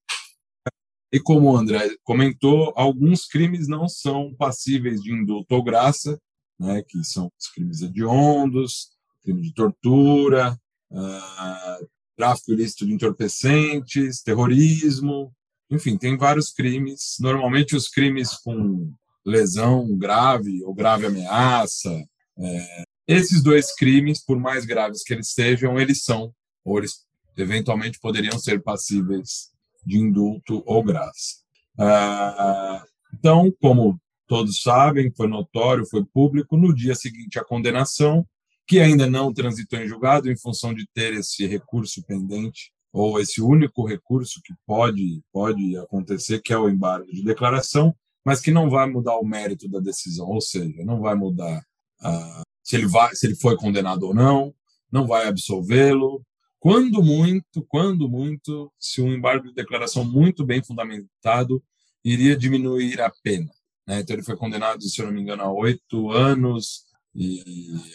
E como o André comentou, alguns crimes não são passíveis de indulto ou graça, né, que são os crimes hediondos, crime de tortura, uh, tráfico ilícito de entorpecentes, terrorismo, enfim, tem vários crimes. Normalmente os crimes com lesão grave ou grave ameaça. É, esses dois crimes, por mais graves que eles sejam, eles são, ou eles eventualmente poderiam ser passíveis de indulto ou graça. Ah, então, como todos sabem, foi notório, foi público, no dia seguinte à condenação, que ainda não transitou em julgado em função de ter esse recurso pendente ou esse único recurso que pode pode acontecer, que é o embargo de declaração, mas que não vai mudar o mérito da decisão, ou seja, não vai mudar uh, se ele vai se ele foi condenado ou não, não vai absolvê-lo. Quando muito, quando muito, se um embargo de declaração muito bem fundamentado iria diminuir a pena. Né? Então ele foi condenado, se eu não me engano, a oito anos e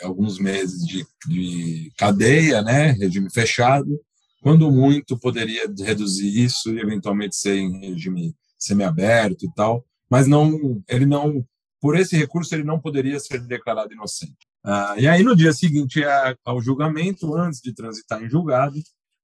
alguns meses de, de cadeia, né, regime fechado, quando muito poderia reduzir isso e eventualmente ser em regime semiaberto e tal, mas não, ele não, por esse recurso ele não poderia ser declarado inocente. Ah, e aí no dia seguinte ao julgamento, antes de transitar em julgado,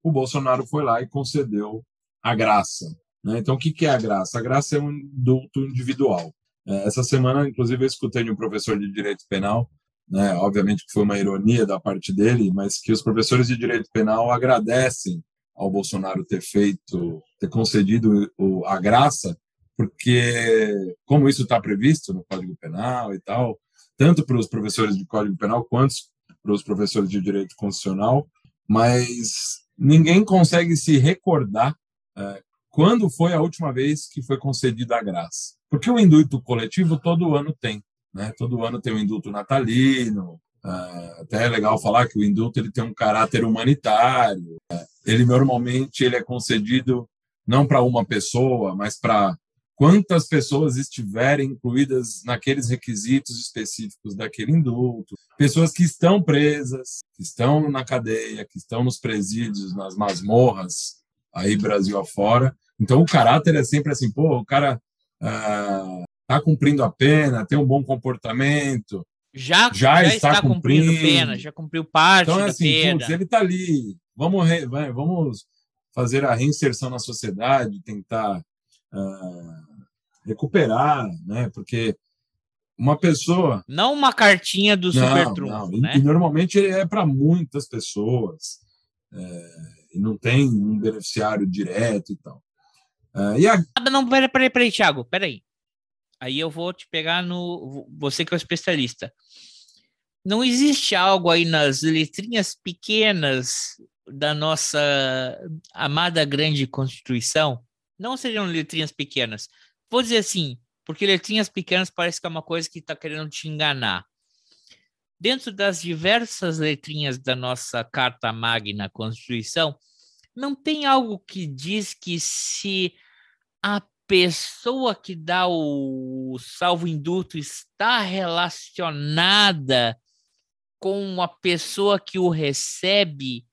o Bolsonaro foi lá e concedeu a graça. Né? Então o que, é a graça? A graça é um indulto individual. É, essa semana, inclusive, eu escutei de um professor de direito penal né, obviamente que foi uma ironia da parte dele, mas que os professores de direito penal agradecem ao Bolsonaro ter feito, ter concedido a graça, porque como isso está previsto no Código Penal e tal, tanto para os professores de Código Penal quanto para os professores de Direito Constitucional, mas ninguém consegue se recordar é, quando foi a última vez que foi concedida a graça. Porque o indulto coletivo todo ano tem. Né? Todo ano tem o indulto natalino. Uh, até é legal falar que o indulto ele tem um caráter humanitário. Uh, ele normalmente ele é concedido não para uma pessoa, mas para quantas pessoas estiverem incluídas naqueles requisitos específicos daquele indulto. Pessoas que estão presas, que estão na cadeia, que estão nos presídios, nas masmorras, aí Brasil afora. Então o caráter é sempre assim, pô, o cara uh, está cumprindo a pena, tem um bom comportamento,
já, já, já está, está cumprindo, cumprindo, pena, já cumpriu parte então, é assim, pena. Putz,
ele está ali, vamos, re, vamos fazer a reinserção na sociedade, tentar uh, recuperar, né? Porque uma pessoa...
Não uma cartinha do não, super trunfo, não. né?
E, normalmente é para muitas pessoas, é, e não tem um beneficiário direto e tal. Uh, e a...
Não, peraí, peraí, peraí, Thiago, peraí. Aí eu vou te pegar no. Você que é o especialista. Não existe algo aí nas letrinhas pequenas da nossa amada grande Constituição? Não seriam letrinhas pequenas. Vou dizer assim, porque letrinhas pequenas parece que é uma coisa que está querendo te enganar. dentro das diversas letrinhas da nossa Carta Magna Constituição, não tem algo que diz que se a pessoa que dá o salvo-indulto está relacionada com a pessoa que o recebe,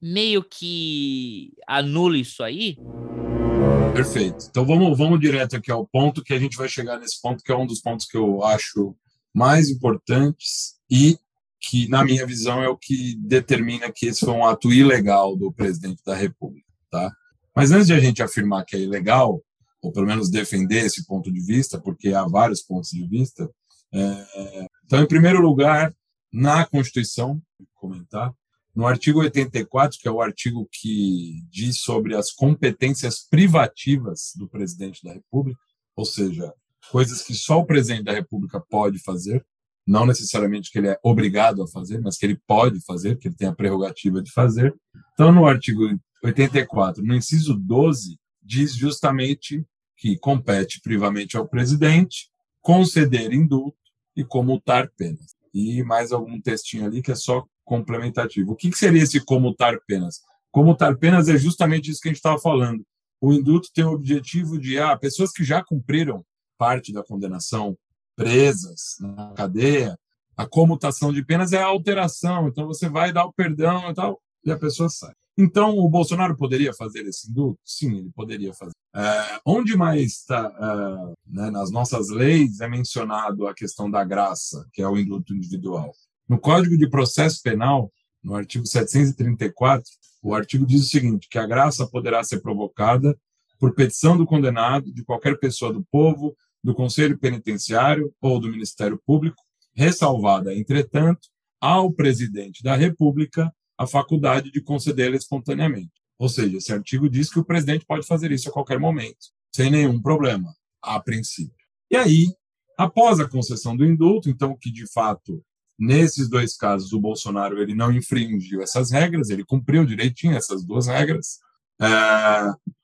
meio que anula isso aí?
Perfeito. Então vamos, vamos direto aqui ao ponto que a gente vai chegar nesse ponto, que é um dos pontos que eu acho mais importantes e que, na minha visão, é o que determina que esse foi um ato ilegal do presidente da República. Tá? Mas antes de a gente afirmar que é ilegal, ou pelo menos defender esse ponto de vista, porque há vários pontos de vista, é... então, em primeiro lugar, na Constituição, comentar, no artigo 84, que é o artigo que diz sobre as competências privativas do presidente da República, ou seja, coisas que só o presidente da República pode fazer, não necessariamente que ele é obrigado a fazer, mas que ele pode fazer, que ele tem a prerrogativa de fazer. Então, no artigo 84, no inciso 12, diz justamente que compete privamente ao presidente conceder indulto e comutar penas. E mais algum textinho ali que é só complementativo. O que, seria esse comutar penas? Comutar penas é justamente isso que a gente estava falando. O indulto tem o objetivo de ah, pessoas que já cumpriram parte da condenação presas na cadeia, a comutação de penas é a alteração. Então você vai dar o perdão e tal, e a pessoa sai. Então o Bolsonaro poderia fazer esse indulto? Sim, ele poderia fazer. É, onde mais está, é, né, nas nossas leis, é mencionado a questão da graça, que é o indulto individual. No Código de Processo Penal, no artigo 734, o artigo diz o seguinte: que a graça poderá ser provocada por petição do condenado, de qualquer pessoa do povo, do Conselho Penitenciário ou do Ministério Público, ressalvada, entretanto, ao presidente da República a faculdade de concedê-la espontaneamente. Ou seja, esse artigo diz que o presidente pode fazer isso a qualquer momento, sem nenhum problema, a princípio. E aí, após a concessão do indulto, então que de fato nesses dois casos o Bolsonaro ele não infringiu essas regras, ele cumpriu direitinho essas duas regras. É,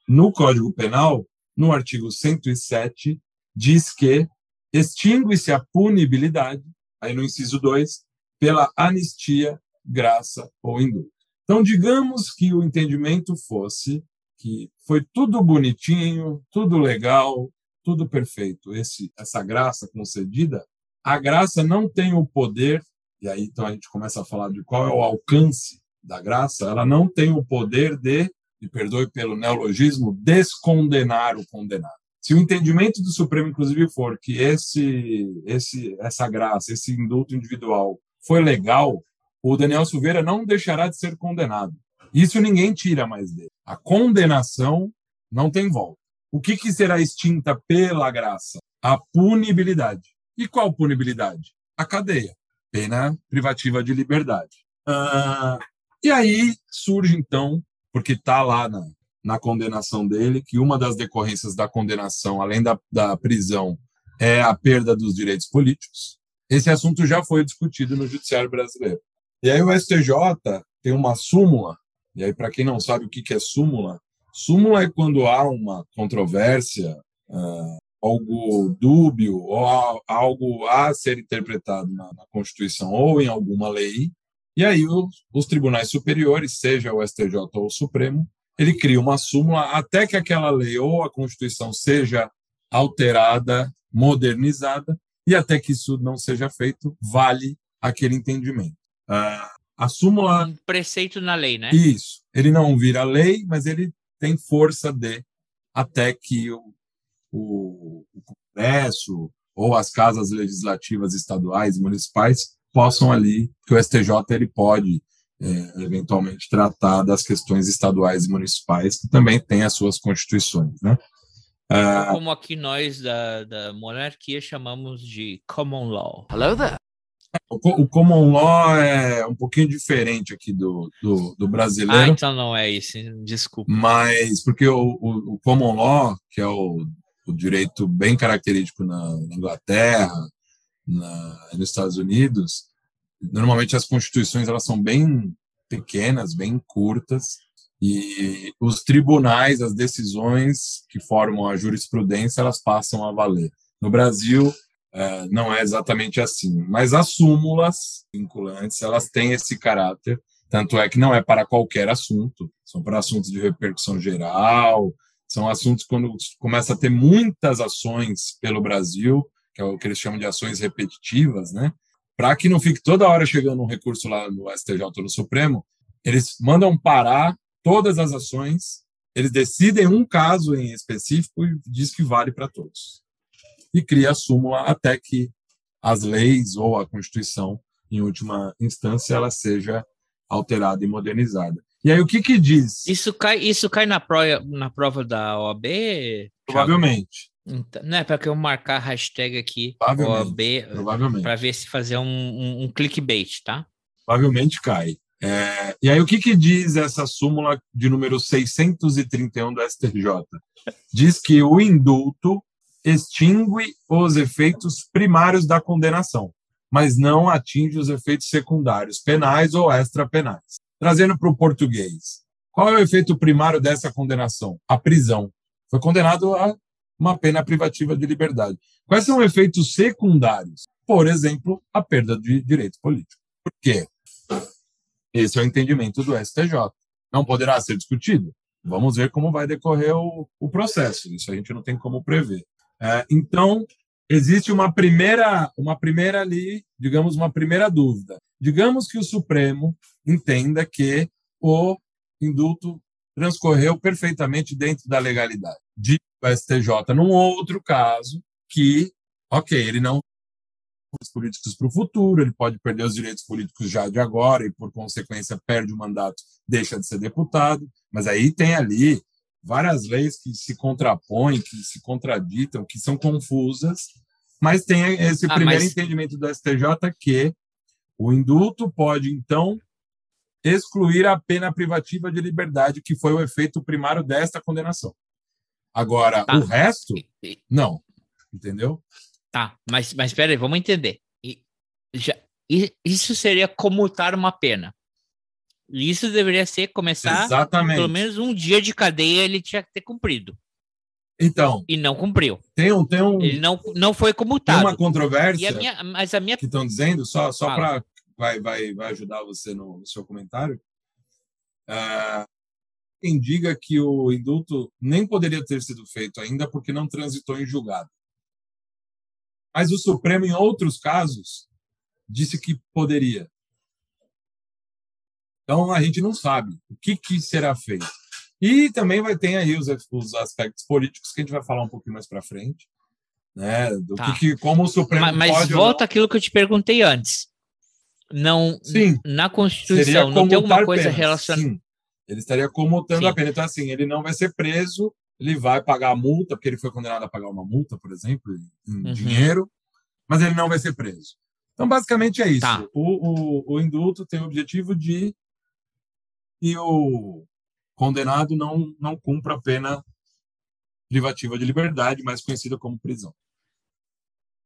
no Código Penal, no artigo 107, diz que extingue-se a punibilidade, aí no inciso 2, pela anistia, graça ou indulto. Então, digamos que o entendimento fosse que foi tudo bonitinho, tudo legal, tudo perfeito, esse, essa graça concedida, a graça não tem o poder, e aí então a gente começa a falar de qual é o alcance da graça, ela não tem o poder de, me perdoe pelo neologismo, descondenar o condenado. Se o entendimento do Supremo, inclusive, for que esse, esse, essa graça, esse indulto individual foi legal, o Daniel Silveira não deixará de ser condenado. Isso ninguém tira mais dele. A condenação não tem volta. O que, que será extinta pela graça? A punibilidade. E qual punibilidade? A cadeia. Pena privativa de liberdade. Ah, e aí surge, então, porque está lá na, na condenação dele, que uma das decorrências da condenação, além da, da prisão, é a perda dos direitos políticos. Esse assunto já foi discutido no judiciário brasileiro. E aí o STJ tem uma súmula, e aí para quem não sabe o que é súmula, súmula é quando há uma controvérsia, uh, algo dúbio, ou algo a ser interpretado na, na Constituição ou em alguma lei, e aí os, os tribunais superiores, seja o STJ ou o Supremo, ele cria uma súmula até que aquela lei ou a Constituição seja alterada, modernizada, e até que isso não seja feito, vale aquele entendimento. Uh, a súmula.
Um preceito na lei, né?
Isso. Ele não vira lei, mas ele tem força de até que o, o, o Congresso ou as casas legislativas estaduais e municipais possam ali, que o STJ ele pode é, eventualmente tratar das questões estaduais e municipais, que também têm as suas constituições, né?
Ah, Como aqui nós da, da monarquia chamamos de common law.
Hello there. O, o common law é um pouquinho diferente aqui do, do, do, brasileiro. Ah,
então não é isso, desculpa.
Mas, porque o, o, o common law, que é o, o direito bem característico na, Inglaterra, na, nos Estados Unidos, normalmente as constituições elas são bem pequenas, bem curtas, e os tribunais, as decisões que formam a jurisprudência, elas passam a valer. No Brasil, é, não é exatamente assim. Mas as súmulas vinculantes, elas têm esse caráter, tanto é que não é para qualquer assunto, são para assuntos de repercussão geral, são assuntos quando começa a ter muitas ações pelo Brasil, que é o que eles chamam de ações repetitivas, né? Para que não fique toda hora chegando um recurso lá no STJ ou no Supremo, eles mandam parar todas as ações, eles decidem um caso em específico e diz que vale para todos e cria a súmula até que as leis ou a Constituição, em última instância, ela seja alterada e modernizada. E aí, o que que diz?
Isso cai, isso cai na, prova, na prova da OAB?
Provavelmente.
Então, não é para que eu marcar a hashtag aqui,
OAB,
para ver se fazer um, um, um clickbait, tá?
Provavelmente cai. É, e aí, o que, que diz essa súmula de número 631 do STJ? Diz que o indulto extingue os efeitos primários da condenação, mas não atinge os efeitos secundários, penais ou extrapenais. Trazendo para o português, qual é o efeito primário dessa condenação? A prisão. Foi condenado a uma pena privativa de liberdade. Quais são os efeitos secundários? Por exemplo, a perda de direitos políticos. Por quê? Esse é o entendimento do STJ. Não poderá ser discutido? Vamos ver como vai decorrer o, o processo. Isso a gente não tem como prever. É, então, existe uma primeira, uma primeira ali, digamos, uma primeira dúvida. Digamos que o Supremo entenda que o indulto transcorreu perfeitamente dentro da legalidade. Diz o STJ, num outro caso, que, ok, ele não os políticos para o futuro, ele pode perder os direitos políticos já de agora e, por consequência, perde o mandato, deixa de ser deputado. Mas aí tem ali várias leis que se contrapõem, que se contraditam, que são confusas, mas tem esse ah, primeiro mas... entendimento do STJ que o indulto pode, então, excluir a pena privativa de liberdade, que foi o efeito primário desta condenação. Agora, tá. o resto, não. Entendeu?
Tá, mas, mas espera aí, vamos entender. E, já, isso seria comutar uma pena. Isso deveria ser começar
Exatamente.
pelo menos um dia de cadeia ele tinha que ter cumprido.
Então.
E não cumpriu.
Tem um, tem um.
Ele não, não foi comutado.
Tem uma controvérsia.
A minha, mas a minha.
Que estão dizendo, só, só para. Vai, vai, vai ajudar você no, no seu comentário. Uh, quem diga que o indulto nem poderia ter sido feito ainda porque não transitou em julgado. Mas o Supremo, em outros casos, disse que poderia. Então a gente não sabe o que, que será feito. E também vai ter aí os, os aspectos políticos que a gente vai falar um pouquinho mais para frente, né? Do tá. que, que, como o Supremo
mas, mas volta aquilo que eu te perguntei antes. Não, Sim, na Constituição não tem alguma coisa relacionada. Sim,
ele estaria comutando Sim. a pena. Então assim, ele não vai ser preso, ele vai pagar a multa porque ele foi condenado a pagar uma multa, por exemplo, em uhum. dinheiro, mas ele não vai ser preso. Então basicamente é isso. Tá. O, o, o indulto tem o objetivo de e o condenado não, não cumpra a pena privativa de liberdade, mais conhecida como prisão.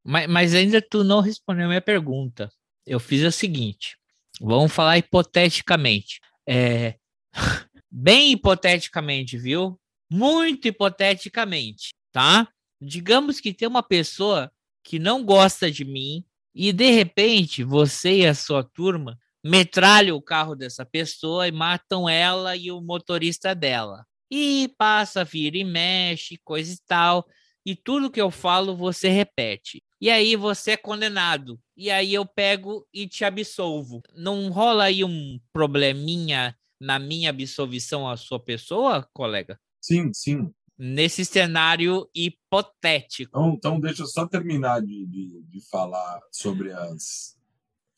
Mas, mas ainda tu não respondeu a minha pergunta. Eu fiz o seguinte: vamos falar hipoteticamente. É, bem hipoteticamente, viu? Muito hipoteticamente, tá? Digamos que tem uma pessoa que não gosta de mim e de repente você e a sua turma metralham o carro dessa pessoa e matam ela e o motorista dela. E passa, vira e mexe, coisa e tal. E tudo que eu falo você repete. E aí você é condenado. E aí eu pego e te absolvo. Não rola aí um probleminha na minha absolvição à sua pessoa, colega?
Sim, sim.
Nesse cenário hipotético.
Então, então deixa eu só terminar de, de, de falar sobre as,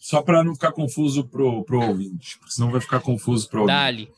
só para não ficar confuso pro, pro ouvinte, senão vai ficar confuso pro ouvinte. Dali.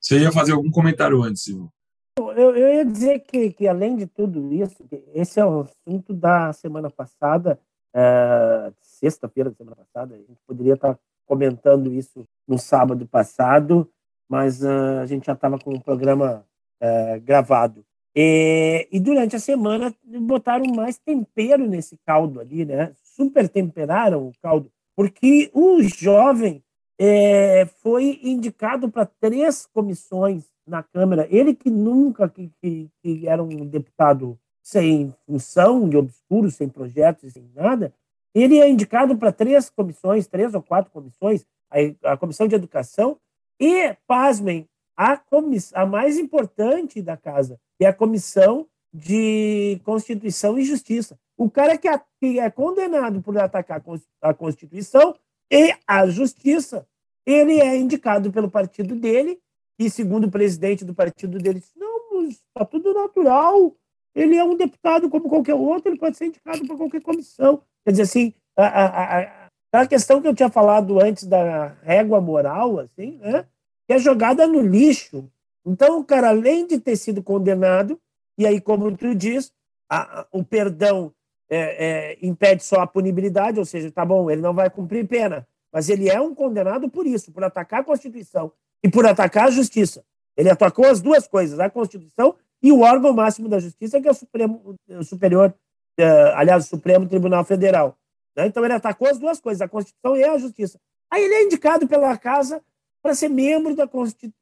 Você ia fazer algum comentário antes, Silvio?
Eu, eu ia dizer que, que, além de tudo isso, esse é o assunto da semana passada, é, sexta-feira da semana passada, a gente poderia estar comentando isso no sábado passado, mas uh, a gente já estava com o programa uh, gravado. E, e, durante a semana botaram mais tempero nesse caldo ali, né? Super temperaram o caldo porque o jovem é, foi indicado para três comissões na Câmara. Ele que nunca que, que, que, era um deputado sem função e obscuro, sem projetos, sem nada, ele é indicado para três comissões, três ou quatro comissões, a, a Comissão de Educação e, pasmem, a, comiss, a mais importante da casa, que é a Comissão de Constituição e Justiça. O cara que, a, que é condenado por atacar a Constituição e a Justiça, ele é indicado pelo partido dele, e segundo o presidente do partido dele, não, está tudo natural, ele é um deputado como qualquer outro, ele pode ser indicado para qualquer comissão. Quer dizer, assim, a, a, a, a questão que eu tinha falado antes da régua moral, assim, né, que é jogada no lixo. Então, o cara, além de ter sido condenado, e aí, como tu diz, a, o perdão é, é, impede só a punibilidade, ou seja, tá bom, ele não vai cumprir pena, mas ele é um condenado por isso, por atacar a Constituição e por atacar a justiça. Ele atacou as duas coisas, a Constituição e o órgão máximo da justiça, que é o Supremo, o Superior, uh, aliás, o Supremo Tribunal Federal. Né? Então ele atacou as duas coisas, a Constituição e a justiça. Aí ele é indicado pela Casa para ser membro da,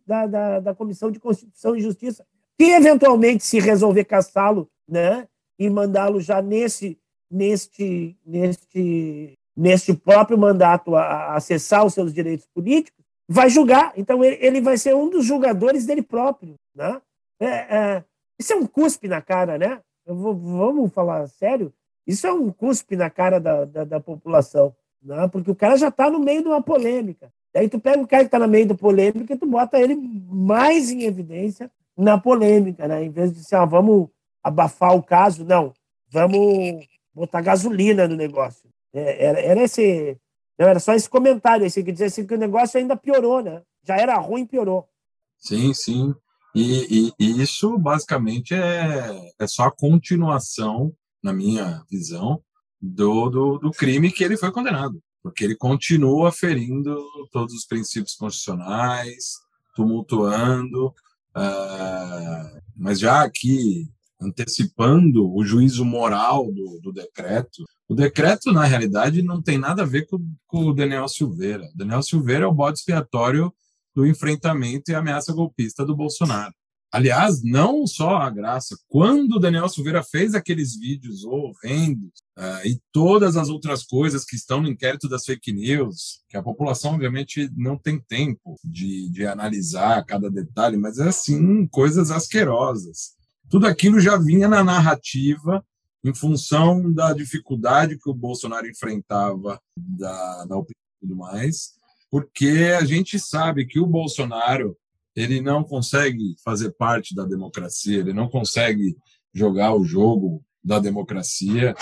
da, da, da, Comissão de Constituição e Justiça, que eventualmente, se resolver caçá-lo né, e mandá-lo já nesse, neste, neste, neste próprio mandato a, a acessar os seus direitos políticos, vai julgar. Então ele, ele vai ser um dos julgadores dele próprio. Né? É, é, isso é um cuspe na cara, né? Vou, vamos falar sério? Isso é um cuspe na cara da, da, da população, né? porque o cara já está no meio de uma polêmica. Daí tu pega o cara que está no meio da polêmica e tu bota ele mais em evidência na polêmica, né? Em vez de dizer, ah, vamos abafar o caso, não, vamos botar gasolina no negócio. É, era, era esse, não, era só esse comentário, esse que dizia assim que o negócio ainda piorou, né? Já era ruim, piorou.
Sim, sim. E, e, e, isso basicamente é, é só a continuação, na minha visão, do, do, do, crime que ele foi condenado, porque ele continua ferindo todos os princípios constitucionais, tumultuando, uh, mas já aqui antecipando o juízo moral do, do, decreto, o decreto, na realidade, não tem nada a ver com, com o Daniel Silveira. Daniel Silveira é o bode expiatório do enfrentamento e ameaça golpista do Bolsonaro. Aliás, não só a graça, quando o Daniel Silveira fez aqueles vídeos horrendos uh, e todas as outras coisas que estão no inquérito das fake news, que a população, obviamente, não tem tempo de, de analisar cada detalhe, mas é assim, coisas asquerosas. Tudo aquilo já vinha na narrativa em função da dificuldade que o Bolsonaro enfrentava da, da opinião e tudo mais porque a gente sabe que o Bolsonaro ele não consegue fazer parte da democracia, ele não consegue jogar o jogo da democracia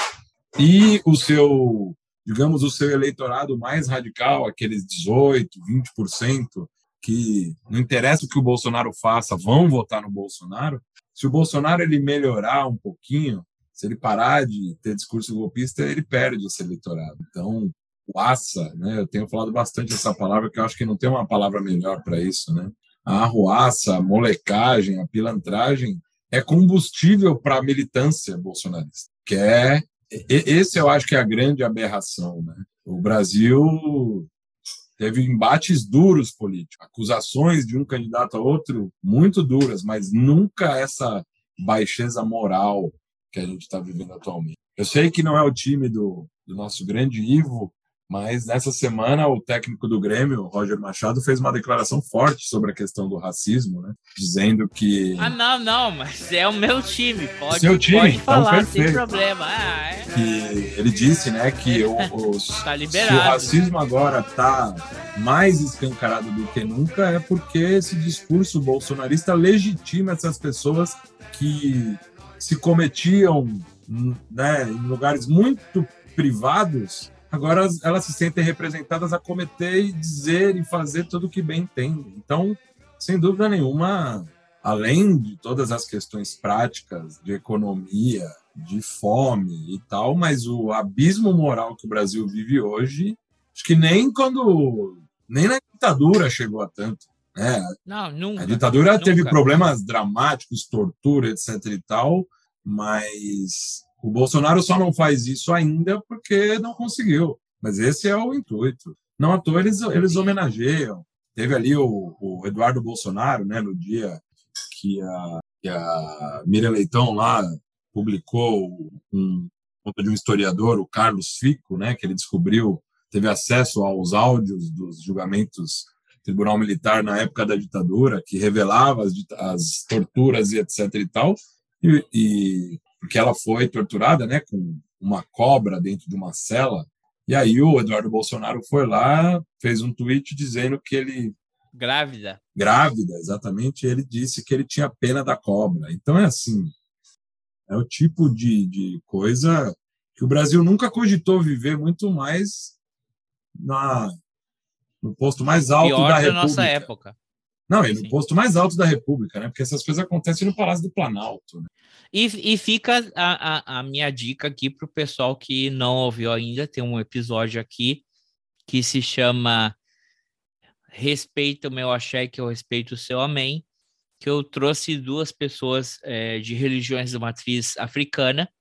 e o seu, digamos, o seu eleitorado mais radical, aqueles 18, 20% que não interessa o que o Bolsonaro faça, vão votar no Bolsonaro. Se o Bolsonaro ele melhorar um pouquinho, se ele parar de ter discurso golpista, ele perde esse eleitorado. Então, arruaça, né? Eu tenho falado bastante essa palavra, que eu acho que não tem uma palavra melhor para isso, né? A arruaça, a molecagem, a pilantragem é combustível para a militância bolsonarista, que é esse eu acho que é a grande aberração, né? O Brasil teve embates duros políticos, acusações de um candidato a outro muito duras, mas nunca essa baixeza moral que a gente está vivendo atualmente. Eu sei que não é o time do, do nosso grande Ivo, mas nessa semana, o técnico do Grêmio, Roger Machado, fez uma declaração forte sobre a questão do racismo, né? Dizendo que.
Ah, não, não, mas é o meu time. Pode,
Seu time,
pode
então
falar,
perfeito.
sem problema. Ah, é.
Que ele disse, né, que o, os,
Tá
se
liberado.
o racismo agora está mais escancarado do que nunca, é porque esse discurso bolsonarista legitima essas pessoas que se cometiam né, em lugares muito privados agora elas se sentem representadas a cometer e dizer e fazer tudo o que bem entendem. Então, sem dúvida nenhuma, além de todas as questões práticas de economia, de fome e tal, mas o abismo moral que o Brasil vive hoje, acho que nem quando nem na ditadura chegou a tanto. Né?
Não, nunca.
A ditadura
nunca.
teve problemas dramáticos, tortura, etc. e tal, mas o Bolsonaro só não faz isso ainda porque não conseguiu. Mas esse é o intuito. Não à toa eles, eles homenageiam. Teve ali o, o Eduardo Bolsonaro, né, no dia que a, que a Miriam Leitão lá publicou um conta de um historiador, o Carlos Fico, né, que ele descobriu, teve acesso aos áudios dos julgamentos Tribunal Militar na época da ditadura, que revelava as, as torturas e etc e tal, e, e porque ela foi torturada, né, com uma cobra dentro de uma cela. E aí o Eduardo Bolsonaro foi lá, fez um tweet dizendo que ele
grávida.
Grávida, exatamente. Ele disse que ele tinha pena da cobra. Então é assim, é o tipo de, de coisa que o Brasil nunca cogitou viver muito mais na, no posto mais alto
Pior
da,
da
República.
nossa época.
Não, e no posto mais alto da República, né? Porque essas coisas acontecem no Palácio do Planalto. Né?
E, e fica a, a, a minha dica aqui para o pessoal que não ouviu ainda. Tem um episódio aqui que se chama Respeita o meu axé, que eu respeito o seu amém. Que eu trouxe duas pessoas é, de religiões de matriz africana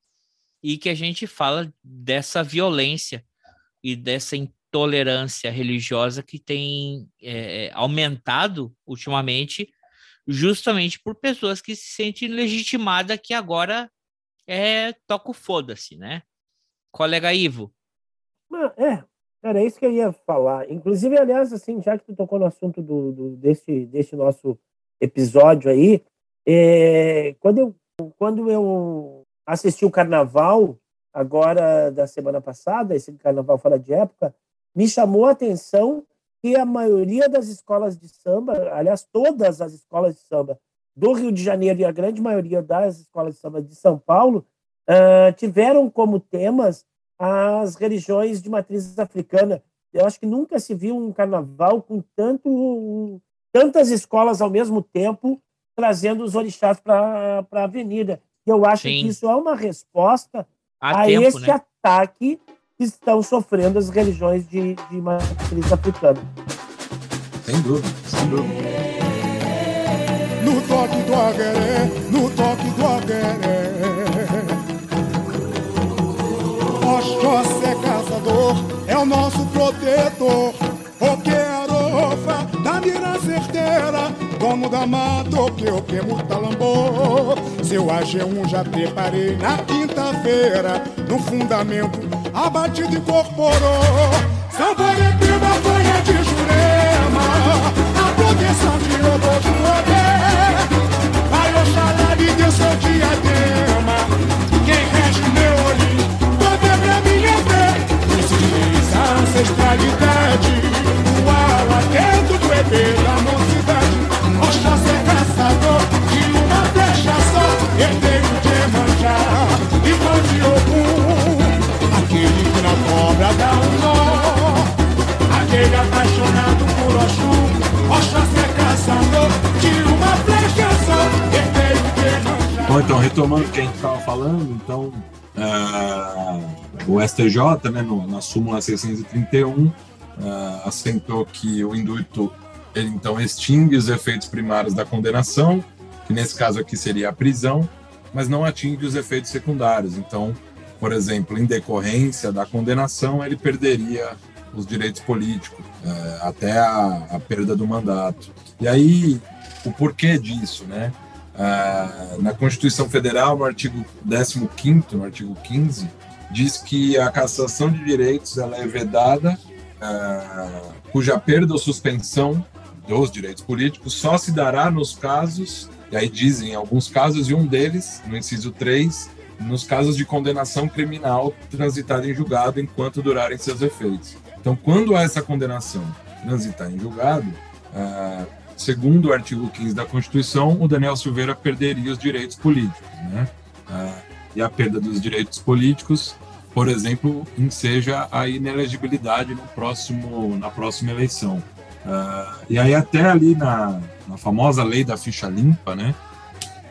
e que a gente fala dessa violência e dessa intolerância religiosa que tem é, aumentado ultimamente justamente por pessoas que se sentem legitimadas que agora é toca o foda-se, né? Colega Ivo.
É, era isso que eu ia falar. Inclusive, aliás, assim, já que tu tocou no assunto do, do desse, desse nosso episódio aí, é, quando, eu, quando eu assisti o carnaval, agora da semana passada, esse carnaval fora de época, me chamou a atenção que a maioria das escolas de samba, aliás, todas as escolas de samba do Rio de Janeiro e a grande maioria das escolas de samba de São Paulo uh, tiveram como temas as religiões de matriz africana. Eu acho que nunca se viu um carnaval com tanto, tantas escolas ao mesmo tempo trazendo os orixás para a avenida. Eu acho
Sim.
que isso é uma resposta
Há
a
tempo,
esse
né?
ataque que estão sofrendo as religiões de, de matriz africana.
Sem dúvida, sem dúvida.
No toque do agueré, no toque do agueré. Oxóssi é caçador, é o nosso protetor. Oquearofa, da mira certeira, dono da mata, que o que mutalambô. Seu AG1 já preparei na quinta-feira, no fundamento, abatido e incorporou. São Borepiba, banha de Jurema, a proteção de poder. Vai Oxalá lhe dê seu diadema, quem rege meu olhinho, poder pra minha fé. Consciência, ancestralidade, aquele apaixonado por. Oxóssi é caçador uma flecha só.
Bom, então, retomando o que a gente estava falando, então, ah, o STJ, né, no- na súmula 631, ah, assentou que o indulto, ele então extingue os efeitos primários da condenação, que nesse caso aqui seria a prisão, mas não atinge os efeitos secundários. Então, por exemplo, em decorrência da condenação, ele perderia os direitos políticos, eh, até a, a perda do mandato. E aí, o porquê disso, né? Ah, na Constituição Federal, no artigo 15º, no artigo 15, diz que a cassação de direitos ela é vedada, ah, cuja perda ou suspensão dos direitos políticos só se dará nos casos, e aí dizem alguns casos, e um deles, no inciso 3, nos casos de condenação criminal transitada em julgado enquanto durarem seus efeitos. Então, quando essa condenação transitar em julgado, ah, segundo o artigo 15 da Constituição, o Daniel Silveira perderia os direitos políticos, né? Ah, e a perda dos direitos políticos, por exemplo, enseja a inelegibilidade no próximo, na próxima eleição. Ah, e aí até ali na, na famosa lei da ficha limpa, né?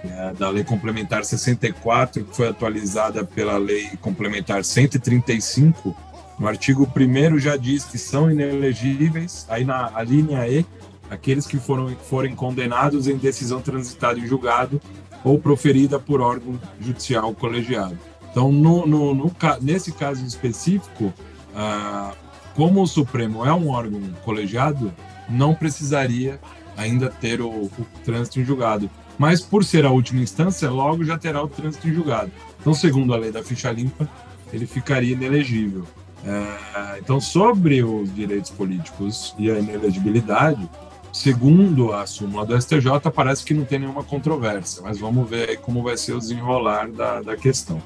É da lei complementar 64, que foi atualizada pela lei complementar 135, no artigo 1 já diz que são inelegíveis, aí na a linha E, aqueles que foram, forem condenados em decisão transitada em julgado ou proferida por órgão judicial colegiado. Então, no, no, no nesse caso específico, ah, como o Supremo é um órgão colegiado, não precisaria ainda ter o, o trânsito em julgado. Mas por ser a última instância, logo já terá o trânsito em julgado. Então, segundo a lei da ficha limpa, ele ficaria inelegível. É, então, sobre os direitos políticos e a inelegibilidade, segundo a súmula do STJ, parece que não tem nenhuma controvérsia, mas vamos ver como vai ser o desenrolar da, da questão.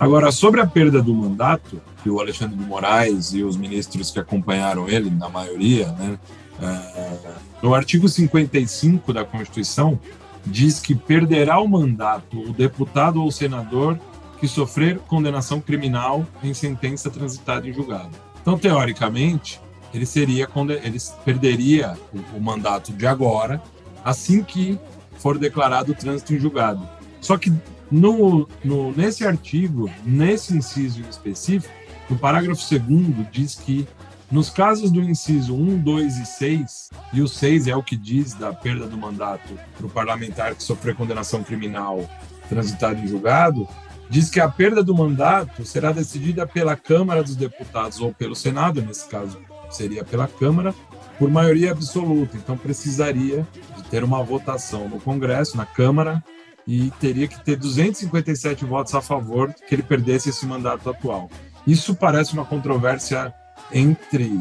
Agora, sobre a perda do mandato, que o Alexandre de Moraes e os ministros que acompanharam ele, na maioria, né, é, no artigo 55 da Constituição, diz que perderá o mandato o deputado ou senador que sofrer condenação criminal em sentença transitada em julgado. Então, teoricamente, ele seria ele perderia o, o mandato de agora, assim que for declarado o trânsito em julgado. Só que no, no, nesse artigo, nesse inciso específico, no parágrafo 2 diz que nos casos do inciso 1, 2 e 6, e o 6 é o que diz da perda do mandato para o parlamentar que sofreu condenação criminal transitado em julgado, diz que a perda do mandato será decidida pela Câmara dos Deputados ou pelo Senado, nesse caso seria pela Câmara, por maioria absoluta. Então precisaria de ter uma votação no Congresso, na Câmara, e teria que ter 257 votos a favor que ele perdesse esse mandato atual. Isso parece uma controvérsia entre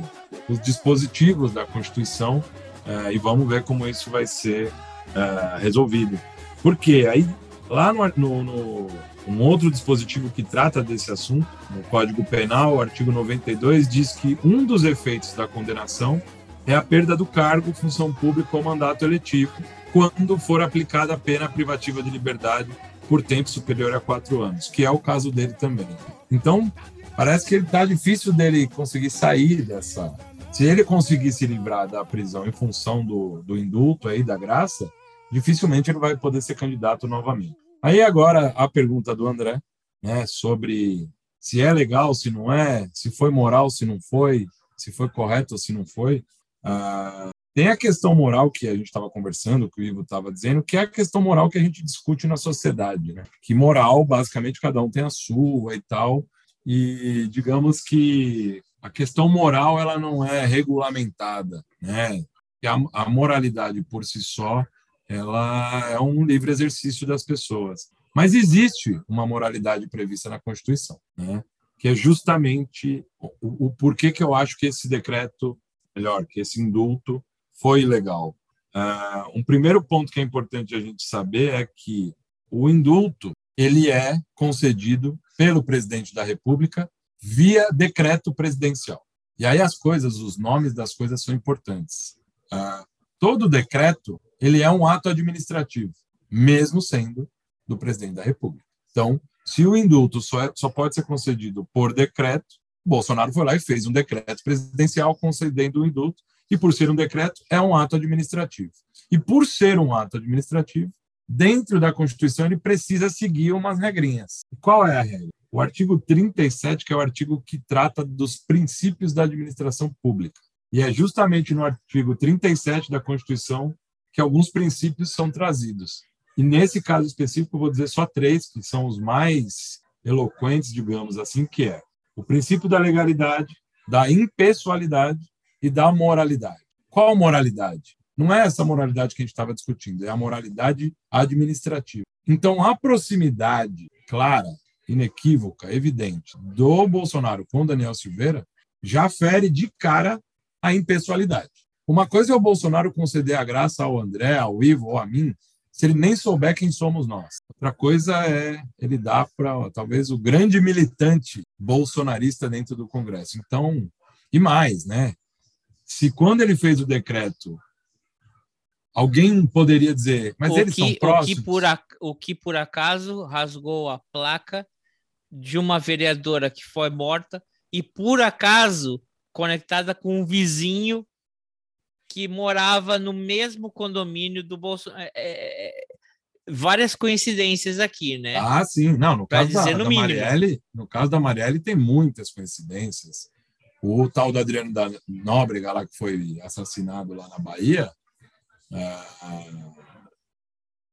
os dispositivos da Constituição uh, e vamos ver como isso vai ser uh, resolvido. Porque aí, lá no, no, no, um outro dispositivo que trata desse assunto, no Código Penal, o artigo 92, diz que um dos efeitos da condenação é a perda do cargo, função pública ou mandato eletivo, quando for aplicada a pena privativa de liberdade por tempo superior a quatro anos, que é o caso dele também. Então, parece que ele está difícil dele conseguir sair dessa. Se ele conseguir se livrar da prisão em função do, do indulto aí, da graça, dificilmente ele vai poder ser candidato novamente. Aí agora a pergunta do André, né, sobre se é legal, se não é, se foi moral, se não foi, se foi correto se não foi. Uh, tem a questão moral que a gente estava conversando, que o Ivo estava dizendo, que é a questão moral que a gente discute na sociedade, né? Que moral, basicamente, cada um tem a sua e tal. E digamos que a questão moral ela não é regulamentada, né? A, a moralidade por si só ela é um livre exercício das pessoas. Mas existe uma moralidade prevista na Constituição, né? que é justamente o, o porquê que eu acho que esse decreto, melhor, que esse indulto foi legal. Uh, um primeiro ponto que é importante a gente saber é que o indulto ele é concedido pelo presidente da República via decreto presidencial. E aí as coisas, os nomes das coisas são importantes. Uh, todo decreto ele é um ato administrativo, mesmo sendo do presidente da República. Então, se o indulto só, é, só pode ser concedido por decreto, Bolsonaro foi lá e fez um decreto presidencial concedendo o indulto e por ser um decreto, é um ato administrativo. E por ser um ato administrativo, dentro da Constituição ele precisa seguir umas regrinhas. Qual é a regra? O artigo 37, que é o artigo que trata dos princípios da administração pública. E é justamente no artigo 37 da Constituição que alguns princípios são trazidos. E nesse caso específico, vou dizer só três, que são os mais eloquentes, digamos assim, que é o princípio da legalidade, da impessoalidade e da moralidade. Qual moralidade? Não é essa moralidade que a gente estava discutindo, é a moralidade administrativa. Então, a proximidade clara, inequívoca, evidente do Bolsonaro com Daniel Silveira já fere de cara a impessoalidade. Uma coisa é o Bolsonaro conceder a graça ao André, ao Ivo ou a mim, se ele nem souber quem somos nós. Outra coisa é ele dar para talvez o grande militante bolsonarista dentro do Congresso. Então, e mais, né? se quando ele fez o decreto, alguém poderia dizer, mas o eles que, são próximos.
O que, por, o que por acaso rasgou a placa de uma vereadora que foi morta e por acaso conectada com um vizinho que morava no mesmo condomínio do Bolsonaro. É, é, é, várias coincidências aqui, né?
Ah, sim. Não, no caso da, da Marielle, no caso da Marielle tem muitas coincidências. O tal do Adriano da Nóbrega, lá que foi assassinado lá na Bahia, é,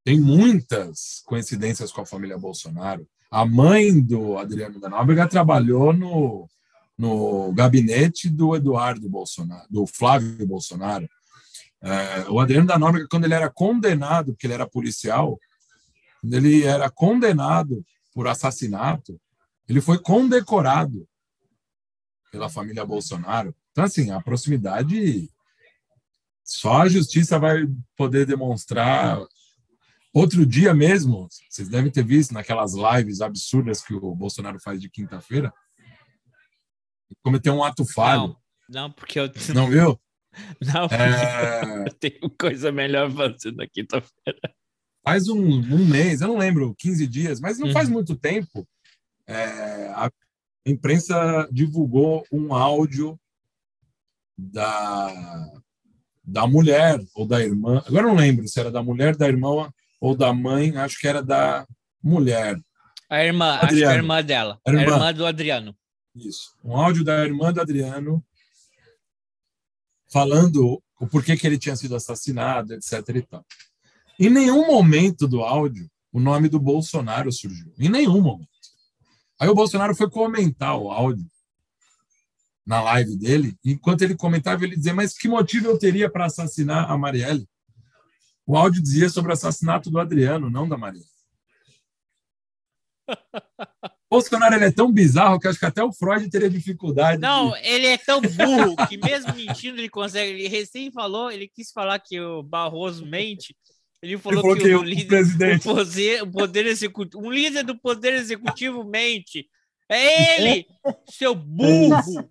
tem muitas coincidências com a família Bolsonaro. A mãe do Adriano da Nóbrega trabalhou no, no gabinete do Eduardo Bolsonaro, do Flávio Bolsonaro. É, o Adriano da Nóbrega, quando ele era condenado, porque ele era policial, quando ele era condenado por assassinato, ele foi condecorado pela família Bolsonaro. Então, assim, a proximidade só a justiça vai poder demonstrar. Outro dia mesmo, vocês devem ter visto naquelas lives absurdas que o Bolsonaro faz de quinta-feira, cometeu um ato falho.
Não, não porque eu.
Não viu?
Não, é... eu tenho coisa melhor fazendo na quinta-feira.
Faz um, um, mês, eu não lembro, 15 dias, mas não faz uhum. muito tempo. É, a imprensa divulgou um áudio da, da mulher ou da irmã, agora não lembro se era da mulher, da irmã ou da mãe, acho que era da mulher.
A irmã, Adriano. acho que a irmã dela, a irmã. a irmã do Adriano.
Isso, um áudio da irmã do Adriano falando o porquê que ele tinha sido assassinado, etc. E tal. Em nenhum momento do áudio o nome do Bolsonaro surgiu. Em nenhum momento. Aí o Bolsonaro foi comentar o áudio na live dele, enquanto ele comentava, ele dizia: Mas que motivo eu teria para assassinar a Marielle? O áudio dizia sobre o assassinato do Adriano, não da Marielle. Bolsonaro ele é tão bizarro que acho que até o Freud teria dificuldade.
Não, de... ele é tão burro que mesmo mentindo ele consegue. Ele recém falou, ele quis falar que o Barroso mente. Ele falou, ele falou que, que, o, líder, presidente. O poder, o poder executivo, um líder do poder executivo mente. É ele, seu burro.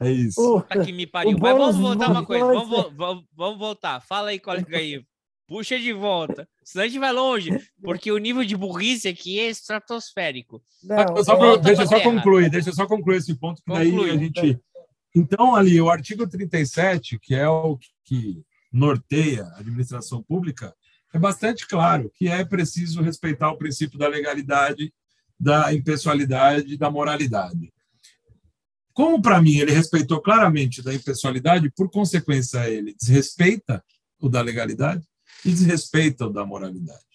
É isso.
Tá que me pariu. Mas vamos voltar uma coisa. Vamos, vamos, vamos voltar. Fala aí, colega aí. Puxa de volta. Senão a gente vai longe, porque o nível de burrice aqui é estratosférico.
Não, só pra, deixa eu só concluir, deixa eu só concluir esse ponto, que daí Conclui. a gente. Então, ali, o artigo 37, que é o que norteia a administração pública, é bastante claro que é preciso respeitar o princípio da legalidade, da impessoalidade e da moralidade. Como, para mim, ele respeitou claramente da impessoalidade, por consequência, ele desrespeita o da legalidade, e desrespeita da moralidade.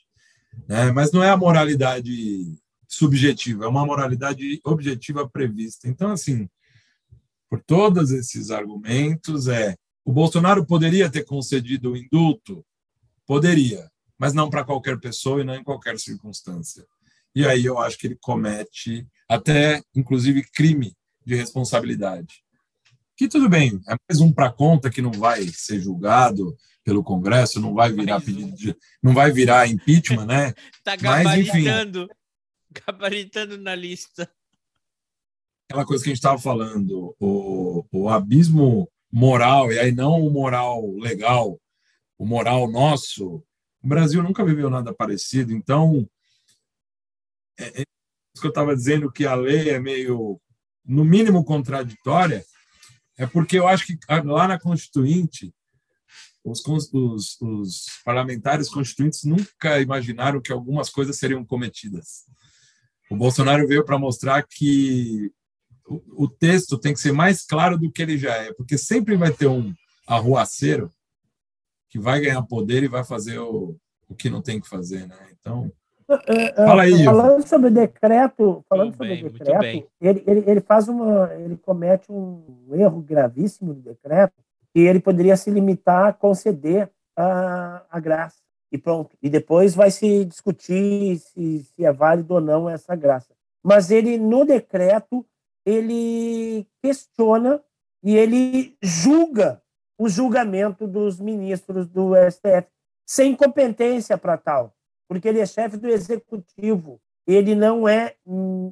Né? Mas não é a moralidade subjetiva, é uma moralidade objetiva prevista. Então, assim, por todos esses argumentos, é o Bolsonaro poderia ter concedido o indulto? Poderia, mas não para qualquer pessoa e não em qualquer circunstância. E aí eu acho que ele comete até, inclusive, crime de responsabilidade. Que tudo bem, é mais um para conta que não vai ser julgado, pelo Congresso, não vai virar pedido de, não vai virar impeachment, né?
Tá gabaritando, Mas, enfim, gabaritando na lista.
Aquela coisa que a gente estava falando, o, o abismo moral, e aí não o moral legal, o moral nosso, o Brasil nunca viveu nada parecido, então é, é isso que eu estava dizendo que a lei é meio, no mínimo, contraditória, é porque eu acho que lá na Constituinte os, os, os, parlamentares constituintes nunca imaginaram que algumas coisas seriam cometidas. O Bolsonaro veio para mostrar que o, o, texto tem que ser mais claro do que ele já é, porque sempre vai ter um arruaceiro que vai ganhar poder e vai fazer o, o que não tem que fazer, né? Então,
Fala aí. Falando sobre o decreto, falando muito sobre bem, o decreto, ele, ele, ele faz uma, ele comete um erro gravíssimo no decreto, que ele poderia se limitar a conceder a, a graça. E pronto. E depois vai se discutir se, se é válido ou não essa graça. Mas ele, no decreto, ele questiona e ele julga o julgamento dos ministros do STF, sem competência para tal, porque ele é chefe do executivo, ele não é,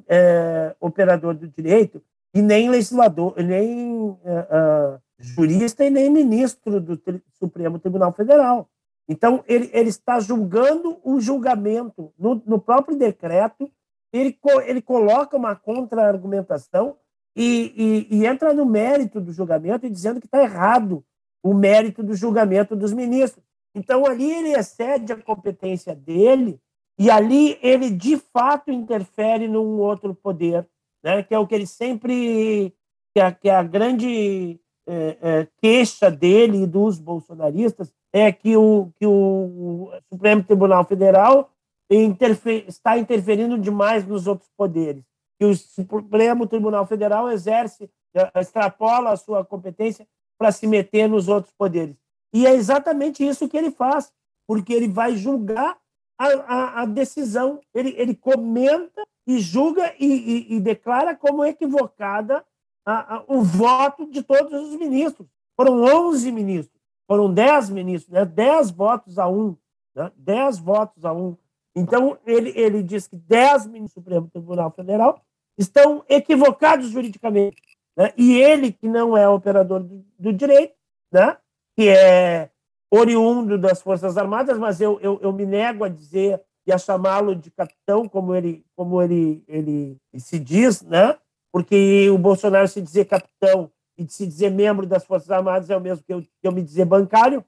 é operador do direito e nem legislador, nem é, é, jurista e nem ministro do Supremo Tribunal Federal. Então, ele, ele está julgando o julgamento. No, no próprio decreto, ele, ele coloca uma contra-argumentação e, e, e, entra no mérito do julgamento e dizendo que está errado o mérito do julgamento dos ministros. Então, ali ele excede a competência dele e ali ele, de fato, interfere num outro poder, né? que é o que ele sempre... que é, que é a grande é, é, queixa dele e dos bolsonaristas é que o, que o Supremo Tribunal Federal interfer, está interferindo demais nos outros poderes. Que o Supremo Tribunal Federal exerce, extrapola a sua competência para se meter nos outros poderes. E é exatamente isso que ele faz, porque ele vai julgar a, a, a decisão. Ele, ele comenta e julga e, e, e declara como equivocada a, o voto de todos os ministros. Foram 11 ministros, foram 10 ministros, né? 10 votos a um. Né? 10 votos a um. Então, ele, ele diz que 10 ministros do Supremo Tribunal Federal estão equivocados juridicamente. Né? E ele, que não é operador do, do direito, né? Que é oriundo das Forças Armadas, mas eu, eu, eu me nego a dizer e a chamá-lo de capitão, como ele, como ele, ele se diz, né? porque o Bolsonaro se dizer capitão e se dizer membro das Forças Armadas é o mesmo que eu, que eu me dizer bancário.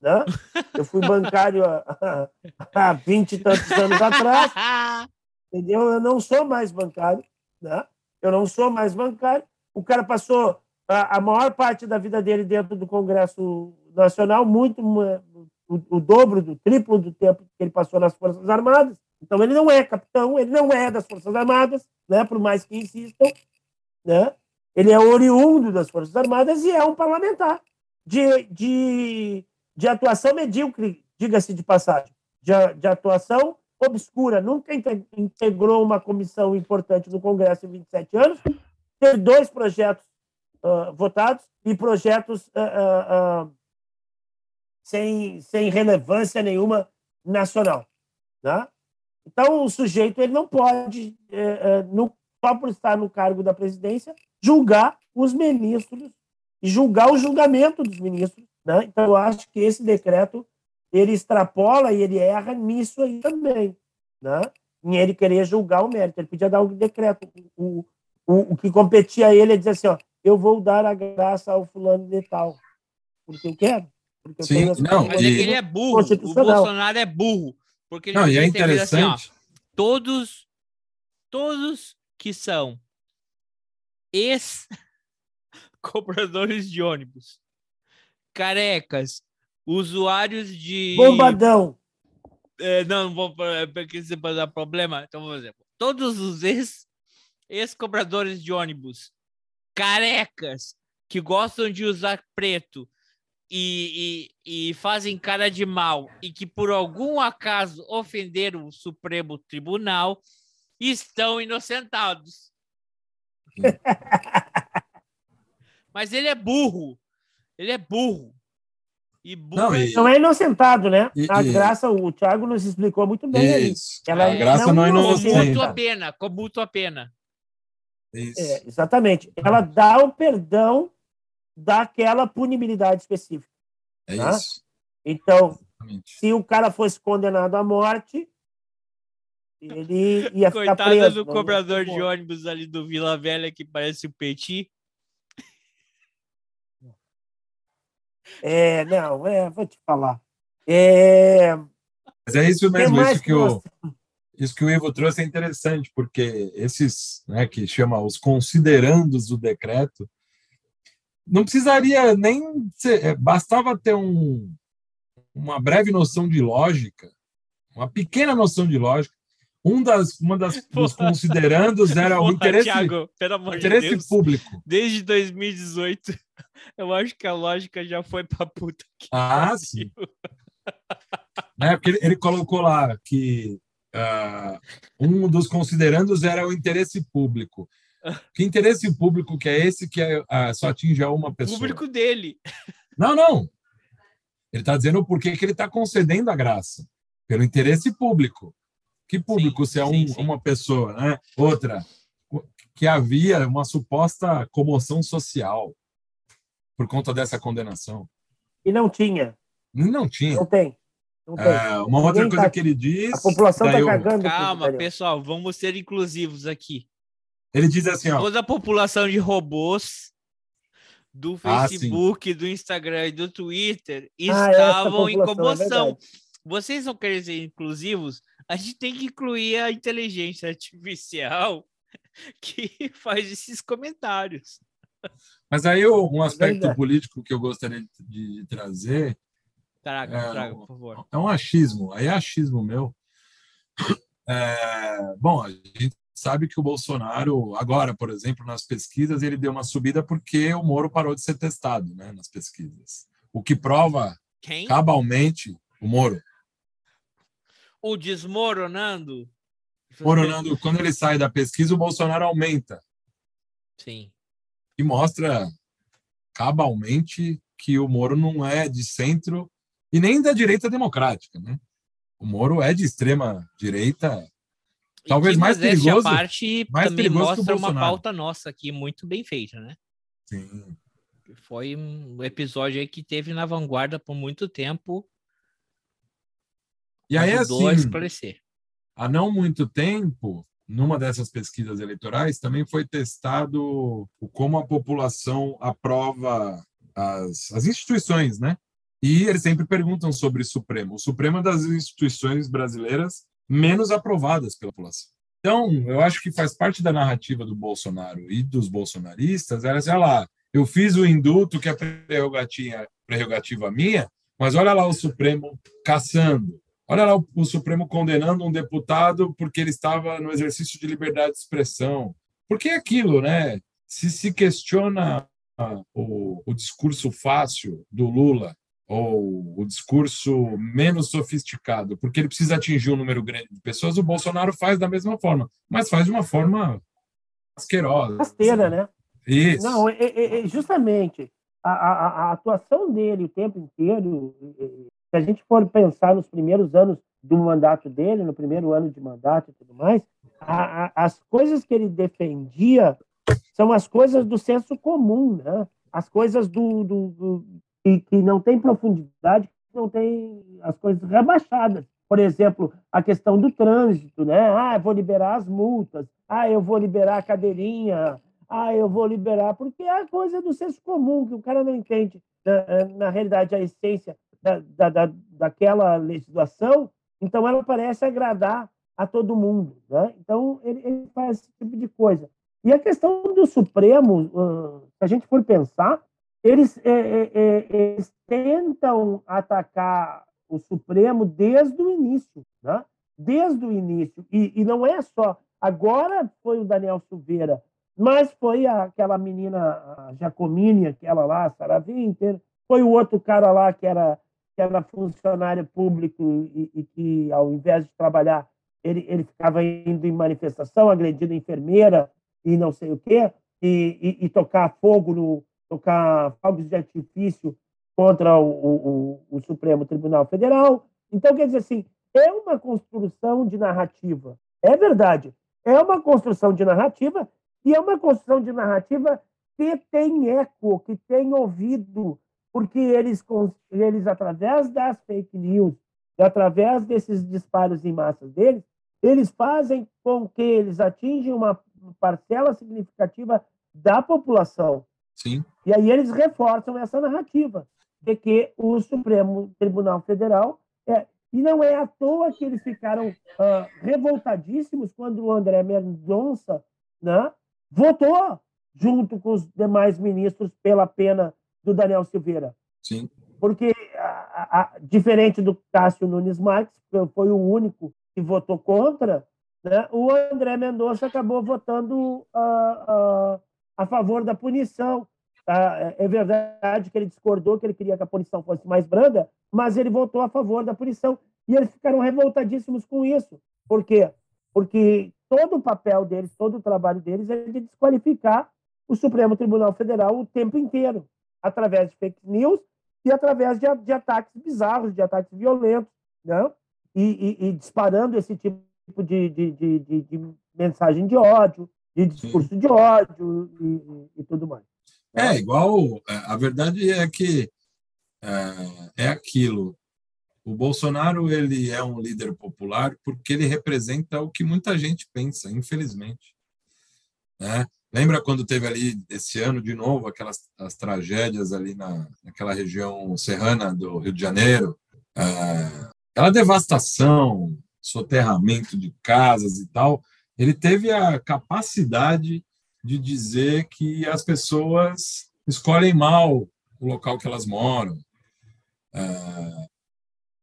Né? Eu fui bancário há, há 20 e tantos anos atrás, entendeu? Eu não sou mais bancário, né? eu não sou mais bancário. O cara passou a, maior parte da vida dele dentro do Congresso Nacional, muito o, o dobro, do triplo do tempo que ele passou nas Forças Armadas. Então ele não é capitão, ele não é das Forças Armadas, né? Por mais que insistam, né? Ele é oriundo das Forças Armadas e é um parlamentar de, de, de atuação medíocre, diga-se de passagem, de, de atuação obscura. Nunca integrou uma comissão importante no Congresso em 27 anos. Teve dois projetos uh, votados e projetos uh, sem, sem relevância nenhuma nacional. Né? Então, o sujeito ele não pode, é, é, no, só por estar no cargo da presidência, julgar os ministros e julgar o julgamento dos ministros. Né? Então, eu acho que esse decreto ele extrapola e ele erra nisso aí também, né? em ele querer julgar o mérito. Ele podia dar um decreto. O, o, o que competia a ele é dizer assim: ó, eu vou dar a graça ao fulano de tal, porque eu quero. Porque
Sim,
eu
não,
Mas é
e-
que ele é burro. O Bolsonaro é burro. Porque ele
Não, e é
visto assim, ó,
interessante.
todos, todos que são ex-cobradores de ônibus, carecas, usuários de.
Bombadão.
É, não, não vou é, porque você pode dar problema. Então, vamos dizer, todos os ex- ex-cobradores de ônibus, carecas, que gostam de usar preto e, e, e fazem cara de mal e que por algum acaso ofenderam o Supremo Tribunal, estão inocentados. Mas ele é burro. Ele é burro. E burro
Não,
é
e-
Não é inocentado, né?
E-
a
e-
graça, o Thiago nos explicou muito bem.
Isso.
Ela
a graça
não
não é
inocenta.
Comuto a
inocente.
pena, comuto a pena.
Isso.
É, exatamente. Ela dá o perdão daquela punibilidade específica.
É
Tá?
isso.
Então,
Exatamente.
se o cara fosse condenado à morte, ele ia ficar
Coitado
preso.
do cobrador de ônibus ali do Vila Velha que parece o Petit.
É, não, é, vou te falar. É,
Mas é isso mesmo,
mais
isso
que
que, o,
nós-
isso que o Ivo trouxe é interessante, porque esses, né, que chama os considerandos do decreto, não precisaria nem ser, é, bastava ter um, uma breve noção de lógica, uma pequena noção de lógica. Um das, uma das dos considerandos era o interesse,
Thiago, de
interesse
Deus.
público.
Desde 2018, eu acho que a lógica já foi pra puta que
Ah, sim. né? Porque ele, ele colocou lá que ah, um dos considerandos era o interesse público. Que interesse público que é esse que é, ah, só atinge a uma
O
pessoa?
público dele.
Não, não. Ele está dizendo por que que ele está concedendo a graça. Pelo interesse público. Que público se é um-
sim, sim.
uma pessoa, né? Outra, que havia uma suposta comoção social por conta dessa condenação.
E não tinha,
Não tinha.
não tem. Não tem.
É, uma outra
Ninguém
coisa
tá-
que ele diz.
a população está
eu-
cagando. pro
Calma, pessoal, vamos ser inclusivos aqui.
Ele diz assim, ó.
Toda a população de robôs do
Ah.
Facebook, do Instagram e do Twitter
Ah,
estavam em
é
comoção.
verdade.
Vocês não querem ser inclusivos? A gente tem que incluir a inteligência artificial que faz esses comentários.
Mas aí um aspecto político que eu gostaria de trazer
Traga,
É,
traga, por favor.
é um achismo. Aí é achismo meu. É, bom, a gente sabe que o Bolsonaro, agora, por exemplo, nas pesquisas, ele deu uma subida porque o Moro parou de ser testado né, nas pesquisas. o que prova
Quem?
cabalmente o Moro.
O desmoronando.
Moronando, quando ele sai da pesquisa, o Bolsonaro aumenta.
Sim.
E mostra cabalmente que o Moro não é de centro e nem da direita democrática, né? O Moro é de extrema direita, Talvez mais perigoso-
parte
mais
também
perigoso
mostra uma pauta nossa aqui muito bem feita, né?
sim,
Foi um episódio aí que teve na vanguarda por muito tempo.
E aí,
ajudou a
assim,
esclarecer.
há não muito tempo, numa dessas pesquisas eleitorais, também foi testado como a população aprova as, as instituições, né? E eles sempre perguntam sobre o Supremo. O Supremo é das instituições brasileiras menos aprovadas pela população. Então, eu acho que faz parte da narrativa do Bolsonaro e dos bolsonaristas, era assim, olha lá, eu fiz o indulto que é prerrogativa, prerrogativa minha, mas olha lá o Supremo caçando. Olha lá o, o Supremo condenando um deputado porque ele estava no exercício de liberdade de expressão. Porque é aquilo, né? Se se questiona o, o discurso fácil do Lula ou o discurso menos sofisticado, porque ele precisa atingir um número grande de pessoas, o Bolsonaro faz da mesma forma, mas faz de uma forma asquerosa.
Rasteira, né?
Isso.
Não, é, é- justamente a, a- a atuação dele o tempo inteiro, se a gente for pensar nos primeiros anos do mandato dele, no primeiro ano de mandato e tudo mais, a- as coisas que ele defendia são as coisas do senso comum, né? As coisas do, do- do- que, que não tem profundidade, que não tem as coisas rebaixadas. Por exemplo, a questão do trânsito, né? Ah, vou liberar as multas. Ah, eu vou liberar a cadeirinha. Ah, eu vou liberar, porque é a coisa do senso comum, que o cara não entende, na, na realidade, a essência da, da, da, daquela legislação, então ela parece agradar a todo mundo. Né? Então, ele, ele faz esse tipo de coisa. E a questão do Supremo, se a gente for pensar, eles, é, é, é, eles tentam atacar o Supremo desde o início, né? desde o início. E, e não é só. Agora foi o Daniel Silveira, mas foi aquela menina a Jacomini, aquela lá, a Sarah Winter, foi o outro cara lá que era, que era funcionário público e, e que, ao invés de trabalhar, ele, ele ficava indo em manifestação, agredindo enfermeira e não sei o quê, e, e, e tocar fogo no tocar fogos de artifício contra o, o, o, Supremo Tribunal Federal. Então, quer dizer assim, é uma construção de narrativa. É verdade, é uma construção de narrativa e é uma construção de narrativa que tem eco, que tem ouvido, porque eles, eles através das fake news, e através desses disparos em massa deles, eles fazem com que eles atinjam uma parcela significativa da população.
Sim.
E aí eles reforçam essa narrativa de que o Supremo Tribunal Federal é e não é à toa que eles ficaram ah, revoltadíssimos quando o André Mendonça né, votou junto com os demais ministros pela pena do Daniel Silveira.
Sim.
Porque, a- a- diferente do Cássio Nunes Marques, que foi o único que votou contra, né, o André Mendonça acabou votando ah, ah, a favor da punição. Tá? É- É verdade que ele discordou, que ele queria que a punição fosse mais branda, mas ele votou a favor da punição. E eles ficaram revoltadíssimos com isso. Por quê? Porque todo o papel deles, todo o trabalho deles é de desqualificar o Supremo Tribunal Federal o tempo inteiro, através de fake news e através de, de ataques bizarros, de ataques violentos, né? e, e- e disparando esse tipo de, de, de, mensagem de ódio, de discurso de ódio e, e- e tudo mais.
É, igual. é, A verdade é que é, é aquilo. O Bolsonaro ele é um líder popular porque ele representa o que muita gente pensa, infelizmente. né? Lembra quando teve ali esse ano de novo aquelas as tragédias ali na, naquela região serrana do Rio de Janeiro? É, aquela devastação, soterramento de casas e tal. Ele teve a capacidade de dizer que as pessoas escolhem mal o local que elas moram. É,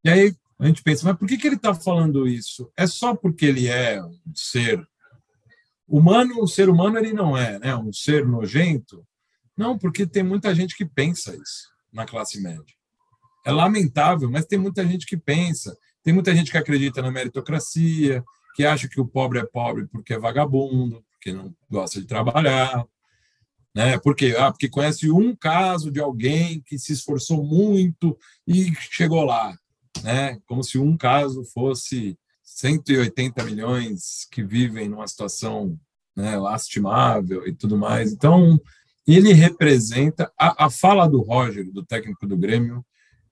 e aí a gente pensa, mas por que, que ele está falando isso? É só porque ele é um ser humano? O ser humano ele não é, né? Um ser nojento? Não, porque tem muita gente que pensa isso na classe média. é lamentável, mas tem muita gente que pensa, tem muita gente que acredita na meritocracia, que acha que o pobre é pobre porque é vagabundo, porque não gosta de trabalhar, né? Porque ah, porque conhece um caso de alguém que se esforçou muito e chegou lá, né? Como se um caso fosse 180 milhões que vivem numa situação né, lastimável e tudo mais. Então, ele representa a, a fala do Roger, do técnico do Grêmio,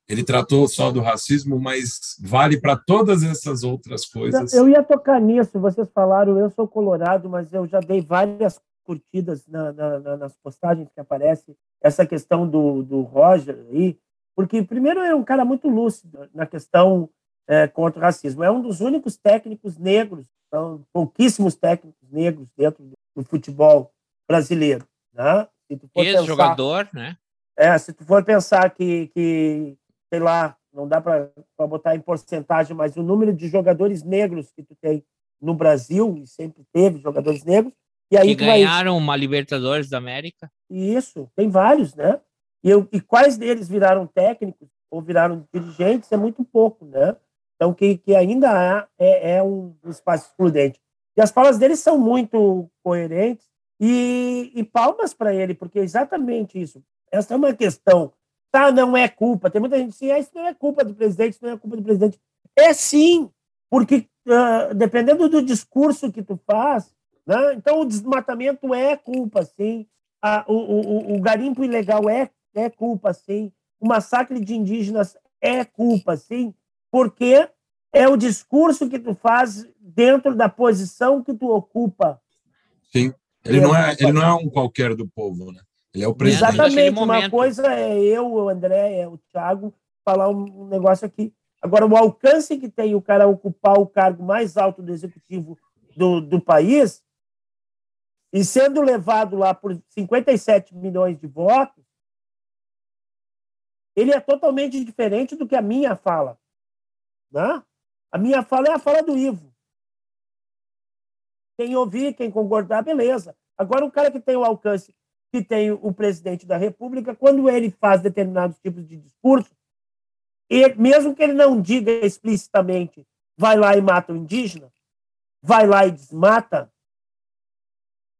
ele tratou só do racismo, mas vale para todas essas outras coisas.
Eu ia tocar nisso, vocês falaram, eu sou colorado, mas eu já dei várias curtidas na, na, nas postagens que aparece essa questão do, do Roger aí, porque primeiro é um cara muito lúcido na questão é, contra o racismo. É um dos únicos técnicos negros, são pouquíssimos técnicos negros dentro do futebol brasileiro. Né?
Ex-jogador, né?
É, se tu for pensar que, que sei lá, não dá para botar em porcentagem, mas o número de jogadores negros que tu tem no Brasil, e sempre teve jogadores negros, e aí
que ganharam vai... uma Libertadores da América.
Isso, tem vários, né? E, eu, e quais deles viraram técnicos ou viraram dirigentes é muito pouco, né? Então, que, que ainda é, é um espaço excludente. E as falas dele são muito coerentes e, e palmas para ele, porque é exatamente isso. Essa é uma questão tá, não é culpa. Tem muita gente que diz, ah, isso não é culpa do presidente, isso não é culpa do presidente. É sim, porque uh, dependendo do discurso que tu faz, né? então o desmatamento é culpa, sim. A, o, o, o garimpo ilegal é, é culpa, sim. O massacre de indígenas é culpa, sim, porque é o discurso que tu faz dentro da posição que tu ocupa.
Sim. Ele não é, ele não é um qualquer do povo, né? Ele é o presidente.
Exatamente. Uma coisa é eu, o André, é o Thiago, falar um negócio aqui. Agora, o alcance que tem o cara ocupar o cargo mais alto do executivo do, do país e sendo levado lá por 57 milhões de votos, ele é totalmente diferente do que a minha fala. Né? A minha fala é a fala do Ivo. Quem ouvir, quem concordar, beleza. Agora, o cara que tem o alcance que tem o presidente da República, quando ele faz determinados tipos de discurso, e mesmo que ele não diga explicitamente, vai lá e mata o indígena, vai lá e desmata,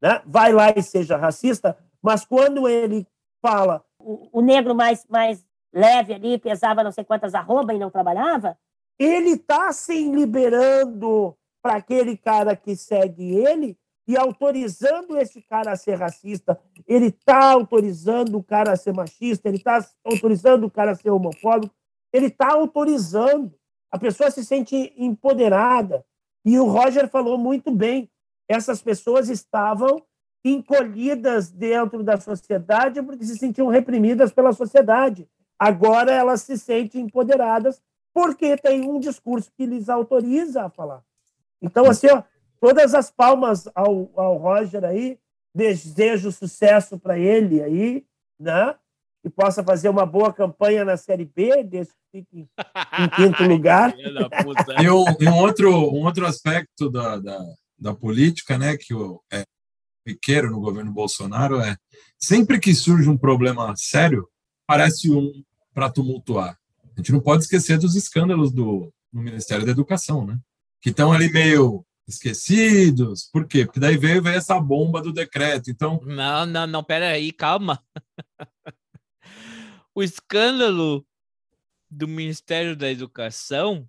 né? vai lá e seja racista, mas quando ele fala.
O, o negro mais, mais leve ali pesava não sei quantas arroba e não trabalhava?
Ele está se liberando para aquele cara que segue ele e autorizando esse cara a ser racista, ele está autorizando o cara a ser machista, ele está autorizando o cara a ser homofóbico, ele está autorizando. A pessoa se sente empoderada. E o Roger falou muito bem: essas pessoas estavam encolhidas dentro da sociedade porque se sentiam reprimidas pela sociedade. Agora elas se sentem empoderadas porque tem um discurso que lhes autoriza a falar. Então, assim, ó, todas as palmas ao, ao Roger aí. Desejo sucesso para ele aí, né? E possa fazer uma boa campanha na Série B, desde que fique em, quinto lugar.
e, um, um, outro, um outro aspecto da, da, da política, né, que o, é pequeno no governo Bolsonaro é sempre que surge um problema sério, parece um para tumultuar. A gente não pode esquecer dos escândalos do, no Ministério da Educação, né? Que estão ali meio esquecidos. Por quê? Porque daí veio, veio essa bomba do decreto. Então.
Não, não, não, pera aí, calma. o escândalo do Ministério da Educação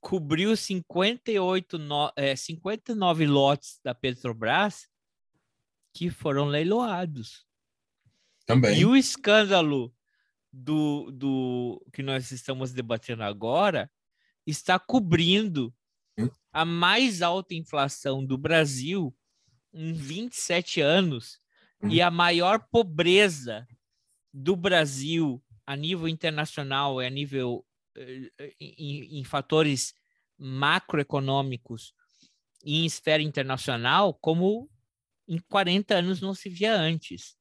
cobriu 58 no, é, 59 lotes da Petrobras que foram leiloados.
Também.
E o escândalo do, do que nós estamos debatendo agora está cobrindo a mais alta inflação do Brasil em 27 anos uhum. e a maior pobreza do Brasil a nível internacional e a nível eh, em, em fatores macroeconômicos e em esfera internacional como em 40 anos não se via antes.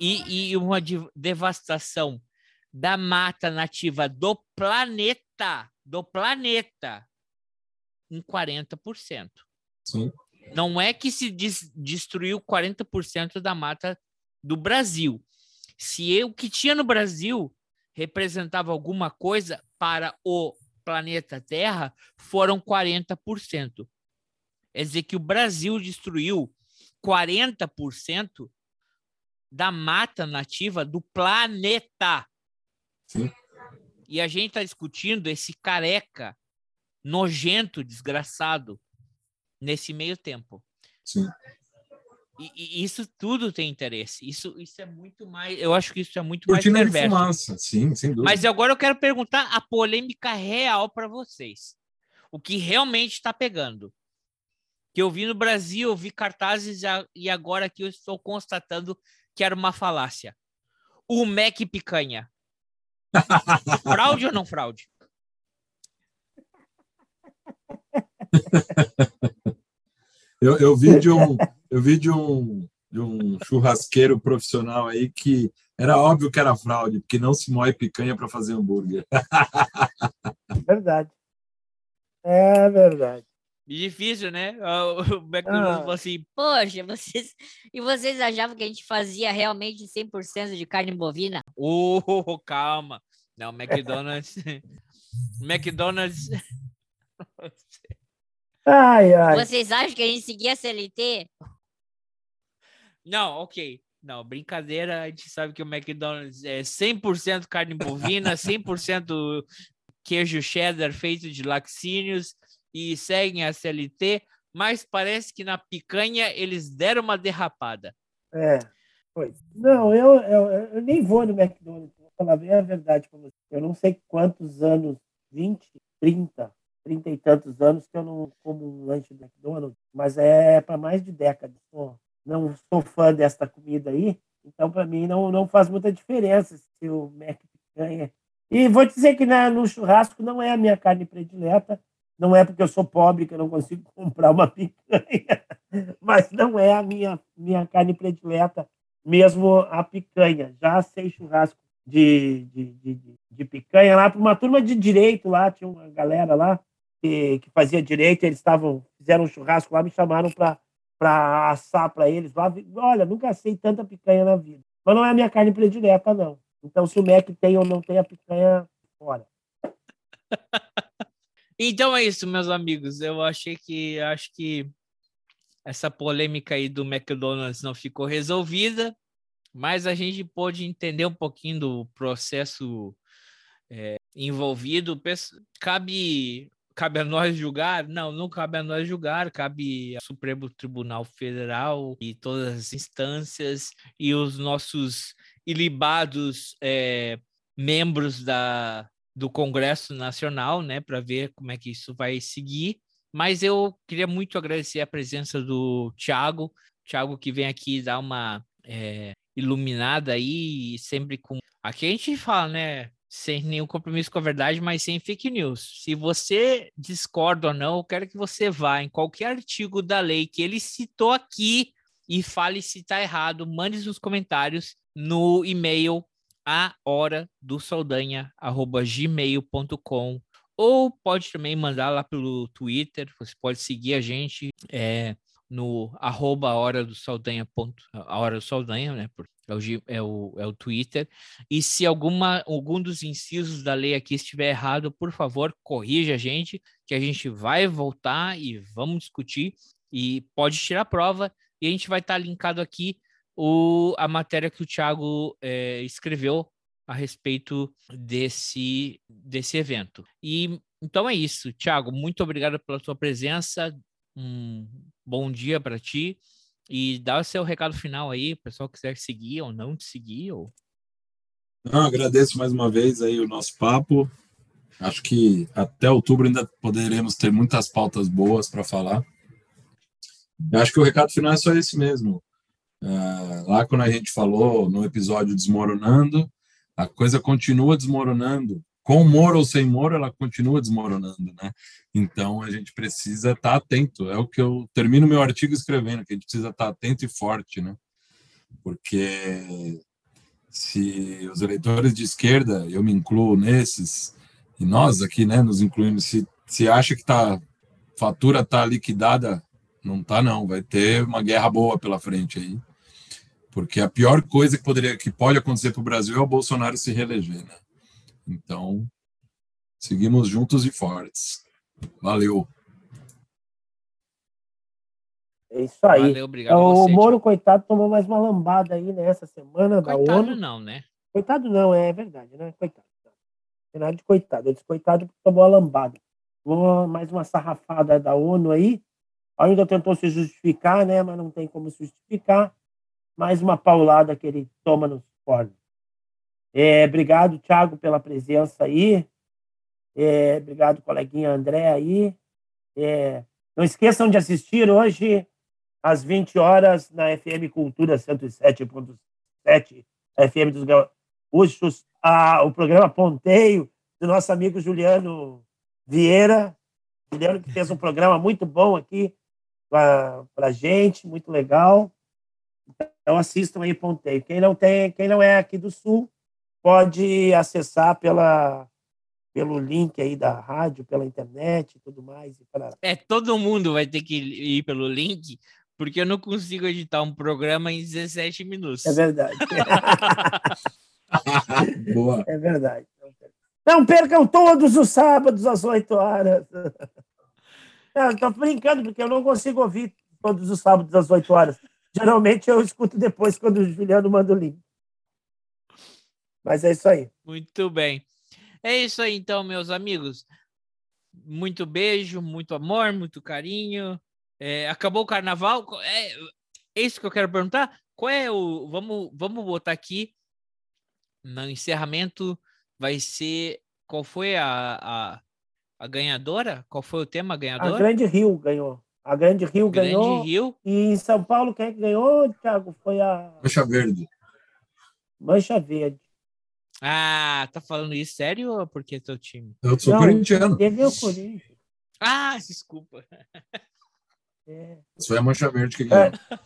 E, e uma devastação da mata nativa do planeta, do planeta, em 40%.
Sim.
Não é que se des destruiu 40% da mata do Brasil. Se o que tinha no Brasil representava alguma coisa para o planeta Terra, foram 40%. Quer dizer que o Brasil destruiu 40% da mata nativa do planeta.
Sim.
E a gente está discutindo esse careca, nojento, desgraçado, nesse meio tempo.
Sim.
E, e isso tudo tem interesse. Isso, isso é muito mais. Eu acho que isso é muito mais
Cortina de
perverso.
fumaça, sim, sem dúvida.
Mas agora eu quero perguntar a polêmica real para vocês. O que realmente está pegando. Que eu vi no Brasil, eu vi cartazes e agora que eu estou constatando que era uma falácia. O Mac picanha. fraude ou não fraude?
Eu, eu vi de um, eu vi de um, de um churrasqueiro profissional aí que era óbvio que era fraude, porque não se moe picanha para fazer hambúrguer.
Verdade. É verdade.
Difícil, né? O McDonald's
Ah.
falou assim:
Poxa, vocês. E vocês achavam que a gente fazia realmente 100% de carne bovina?
oh, calma. Não, McDonald's. McDonald's.
Ai, ai.
Vocês acham que a gente seguia a CLT?
Não, ok. Não, brincadeira, a gente sabe que o McDonald's é 100% carne bovina, 100% queijo cheddar feito de laticínios e seguem a CLT, mas parece que na picanha eles deram uma derrapada.
É. Foi. Não, eu, eu, eu nem vou no McDonald's, vou falar bem a verdade para você. Eu não sei quantos anos, 20, 30, 30 e tantos anos que eu não como um lanche do McDonald's, mas é para mais de décadas. Pô, não sou fã desta comida aí, então para mim não, não faz muita diferença se o Mac picanha. E vou dizer que na, no churrasco não é a minha carne predileta, não é porque eu sou pobre que eu não consigo comprar uma picanha, mas não é a minha, minha carne predileta mesmo a picanha. Já sei churrasco de, de, de- de picanha lá para uma turma de direito lá, tinha uma galera lá que, que fazia direito, eles estavam, fizeram um churrasco lá, me chamaram para para assar para eles lá. Olha, nunca assei tanta picanha na vida. Mas não é a minha carne predileta, não. Então, se o Mac tem ou não tem a picanha, fora.
Então é isso, meus amigos. Eu achei que acho que essa polêmica aí do McDonald's não ficou resolvida, mas a gente pôde entender um pouquinho do processo é, envolvido. Cabe cabe a nós julgar? Não, não cabe a nós julgar, cabe ao Supremo Tribunal Federal e todas as instâncias e os nossos ilibados é, membros da, do Congresso Nacional, né, para ver como é que isso vai seguir. Mas eu queria muito agradecer a presença do Thiago, Thiago que vem aqui dar uma é, iluminada aí, sempre com. Aqui a gente fala, né? Sem nenhum compromisso com a verdade, mas sem fake news. Se você discorda ou não, eu quero que você vá em qualquer artigo da lei que ele citou aqui e fale se está errado. Mande nos comentários no e-mail a hora do gmail.com ou pode também mandar lá pelo Twitter, você pode seguir a gente é, no arroba hora do Saldanha, ponto, a hora do Saldanha, né, é o, é, o, é o Twitter, e se alguma, algum dos incisos da lei aqui estiver errado, por favor, corrija a gente, que a gente vai voltar e vamos discutir, e pode tirar a prova, e a gente vai estar linkado aqui o, a matéria que o Thiago é, escreveu a respeito desse, desse evento. E então é isso, Thiago, muito obrigado pela tua presença. Um bom dia para ti e dá o seu recado final aí, pessoal quiser seguir ou não te seguir ou
Não, agradeço mais uma vez aí o nosso papo. Acho que até outubro ainda poderemos ter muitas pautas boas para falar. Eu acho que o recado final é só esse mesmo. Ah, lá quando a gente falou no episódio Desmoronando, a coisa continua desmoronando. Com Moro ou sem Moro, ela continua desmoronando, né? Então a gente precisa estar atento. É o que eu termino meu artigo escrevendo, que a gente precisa estar atento e forte, né? Porque se os eleitores de esquerda, eu me incluo nesses, e nós aqui, né, nos incluímos, se, se acha que tá, fatura tá liquidada, não tá não, vai ter uma guerra boa pela frente aí, porque a pior coisa que poderia, que pode acontecer para o Brasil é o Bolsonaro se reeleger, né? Então, seguimos juntos e fortes. Valeu.
É isso aí.
Valeu, obrigado a
o
você.
Moro, coitado, tomou mais uma lambada aí nessa semana da
Coitado
ONU.
não, né?
Coitado não, é verdade, né? Coitado. Não tem nada de coitado. Eu disse coitado porque tomou a lambada. Tomou mais uma sarrafada da ONU aí. Ainda tentou se justificar, né? Mas não tem como se justificar. Mais uma paulada que ele toma nos cornos. É, obrigado, Thiago, pela presença aí. É, obrigado, coleguinha André aí. É, não esqueçam de assistir hoje às 20 horas na FM Cultura 107.7, a FM dos Gaúchos, a, o programa Ponteio, do nosso amigo Juliano Vieira. Juliano que fez um programa muito bom aqui para a gente, muito legal. Então assistam aí Ponteio. Quem não tem, quem não é aqui do Sul, pode acessar pela pelo link aí da rádio, pela internet e tudo mais. E.
É, todo mundo vai ter que ir pelo link, porque eu não consigo editar um programa em 17 minutos.
É verdade.
Boa.
É verdade. Não percam todos os sábados às 8 horas. Estou brincando, porque eu não consigo ouvir todos os sábados às 8 horas. Geralmente eu escuto depois, quando o Juliano manda o link. Mas é isso aí.
Muito bem. É isso aí, então, meus amigos. Muito beijo, muito amor, muito carinho. É, acabou o carnaval? É, é isso que eu quero perguntar. Qual é o. Vamos, vamos botar aqui no encerramento. Vai ser. Qual foi a, a, a ganhadora? Qual foi o tema
A
ganhador?
Grande Rio ganhou. A Grande Rio
Grande
ganhou.
Rio.
E em São Paulo, quem é que ganhou, Thiago? Foi a
Mancha Verde.
Mancha Verde.
Ah, tá falando isso sério ou porque é teu time?
Eu sou
Não,
corintiano.
O Corinthians.
Ah, desculpa.
É.
Isso foi a Mancha Verde que ganhou. Foi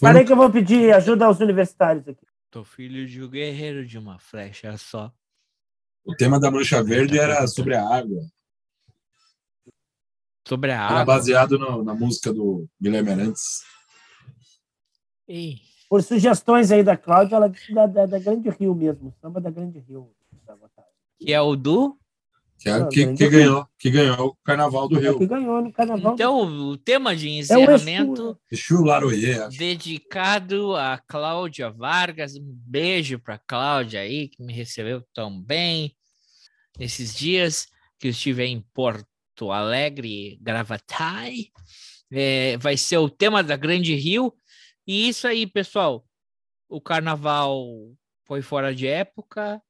Parei
no-
que eu vou pedir ajuda aos universitários aqui.
Tô filho de um guerreiro de uma flecha só.
O tema da Mancha Verde era sobre a água.
Sobre a
Era
água.
baseado no- na música do Guilherme Arantes.
Ih,
Por sugestões aí da Cláudia, ela disse da, da, da Grande Rio mesmo. Samba da Grande Rio.
que é o do.
Que, é- que, que ganhou, que ganhou o Carnaval do
É que
Rio.
ganhou no carnaval.
Então, o tema de
É o
encerramento
Exu,
Exu Laroyer, acho.
dedicado a Cláudia Vargas. Um beijo para Cláudia aí, que me recebeu tão bem nesses dias que eu estive em Porto Alegre, Gravatai. É, vai ser o tema da Grande Rio. E isso aí, pessoal. O carnaval foi fora de época.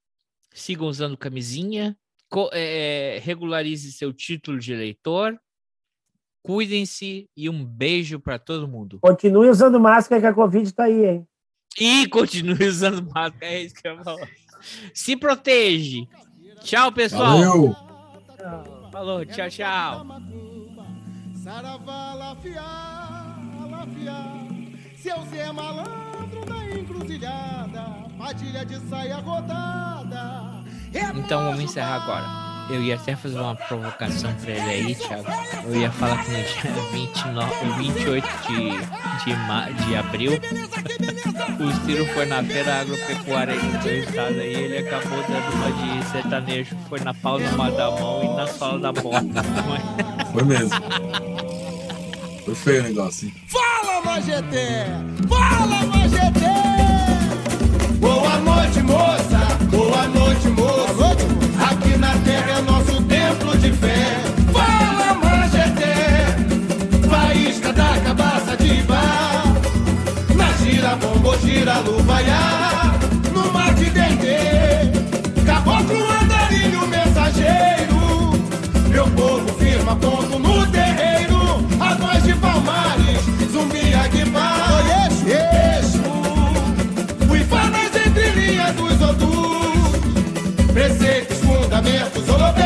Sigam usando camisinha. Co- é, regularize seu título de eleitor. Cuidem-se e um beijo para todo mundo.
Continue usando máscara que a Covid tá aí, hein?
E continue usando máscara. É isso que eu falar. Se protege. Tchau, pessoal.
Valeu!
Falou, tchau, tchau.
Saravá, lafiá, lafiá. Seu Zé malandro da encruzilhada, padilha de saia rodada.
Então vamos encerrar agora. Eu ia até fazer uma provocação pra ele aí, Thiago. Eu ia falar que no dia 29, 28 de, de, de abril, o Ciro foi na feira agropecuária aí no seu estado aí, ele acabou dando uma de sertanejo, foi na palma da mão e na sola da bota.
Foi mesmo. Foi feio o negócio, hein?
Fala, Magete! Fala, Magete! Boa noite, moça! Boa noite, moça! Aqui na terra é nosso templo de fé. Fala, Magete! Faísca da cabaça de bar. Na gira, bombo, gira, luvaiá. Preceitos, fundamentos, olodé.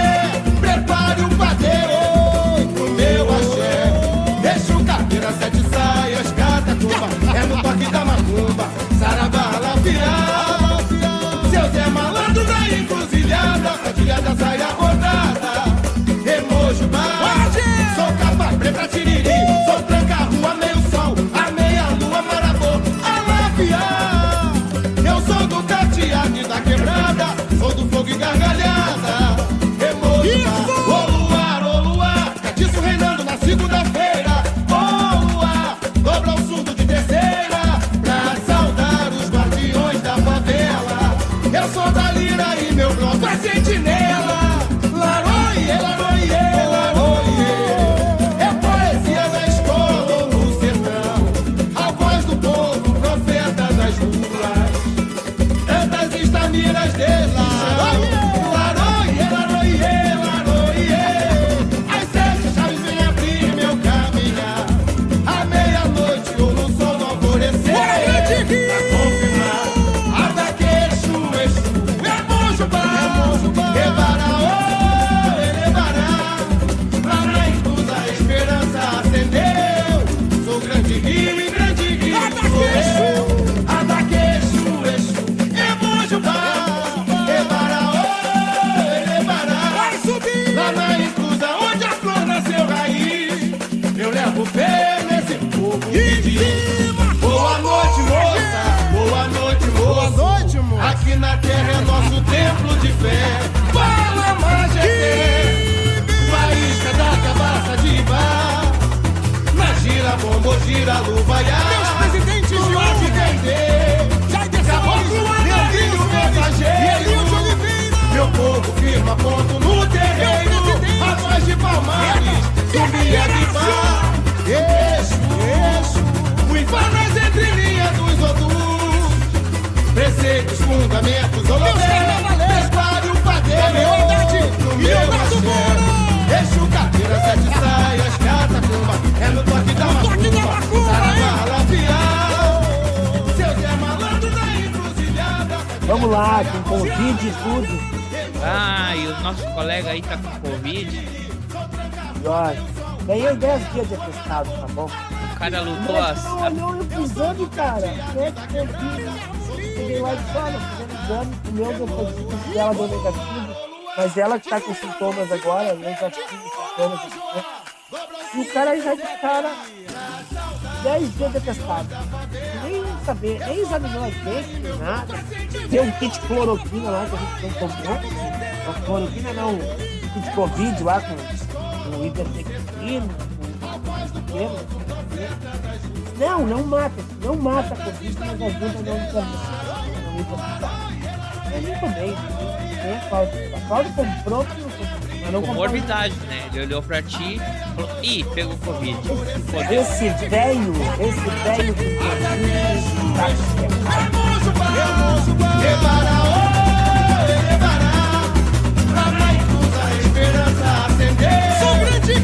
Preceitos, fundamentos, holodeia. Espalhe o padeiro. No meu axé. Eixo, carteira, sete saias, catacumba. É no toque da macumba. Saravá, labial. Seu Zé Malandro da encruzilhada.
Vamos lá, com Covid e tudo.
Ah, e o nosso colega aí tá com Covid.
E olha, ganhei 10 dias de atestado, tá bom?
O cara lutou as.
não olhou eu exame, cara. Né? Covid. Cheguei lá e disse, olha, fazendo exame, o meu positivo, dela deu negativo. Mas ela que tá com sintomas agora, tive sintomas. né? E o cara já de cara 10 dias de atestado. Nem saber, nem examinou a gente, nem nada. Deu um kit cloroquina lá que a gente não. Não, cloroquina não, kit Covid lá com, com ivermectina, com pequeno. Não, não mata, não mata a Covid, mas ajuda a não internar. Eu nem tomei, nem a Cláudia. A Cláudia comprou, mas não comprou.
Comorbidade, né? Ele olhou pra ti e falou: Ih, pegou Covid.
Esse velho, esse velho que tá
oh, luz a. Sou grande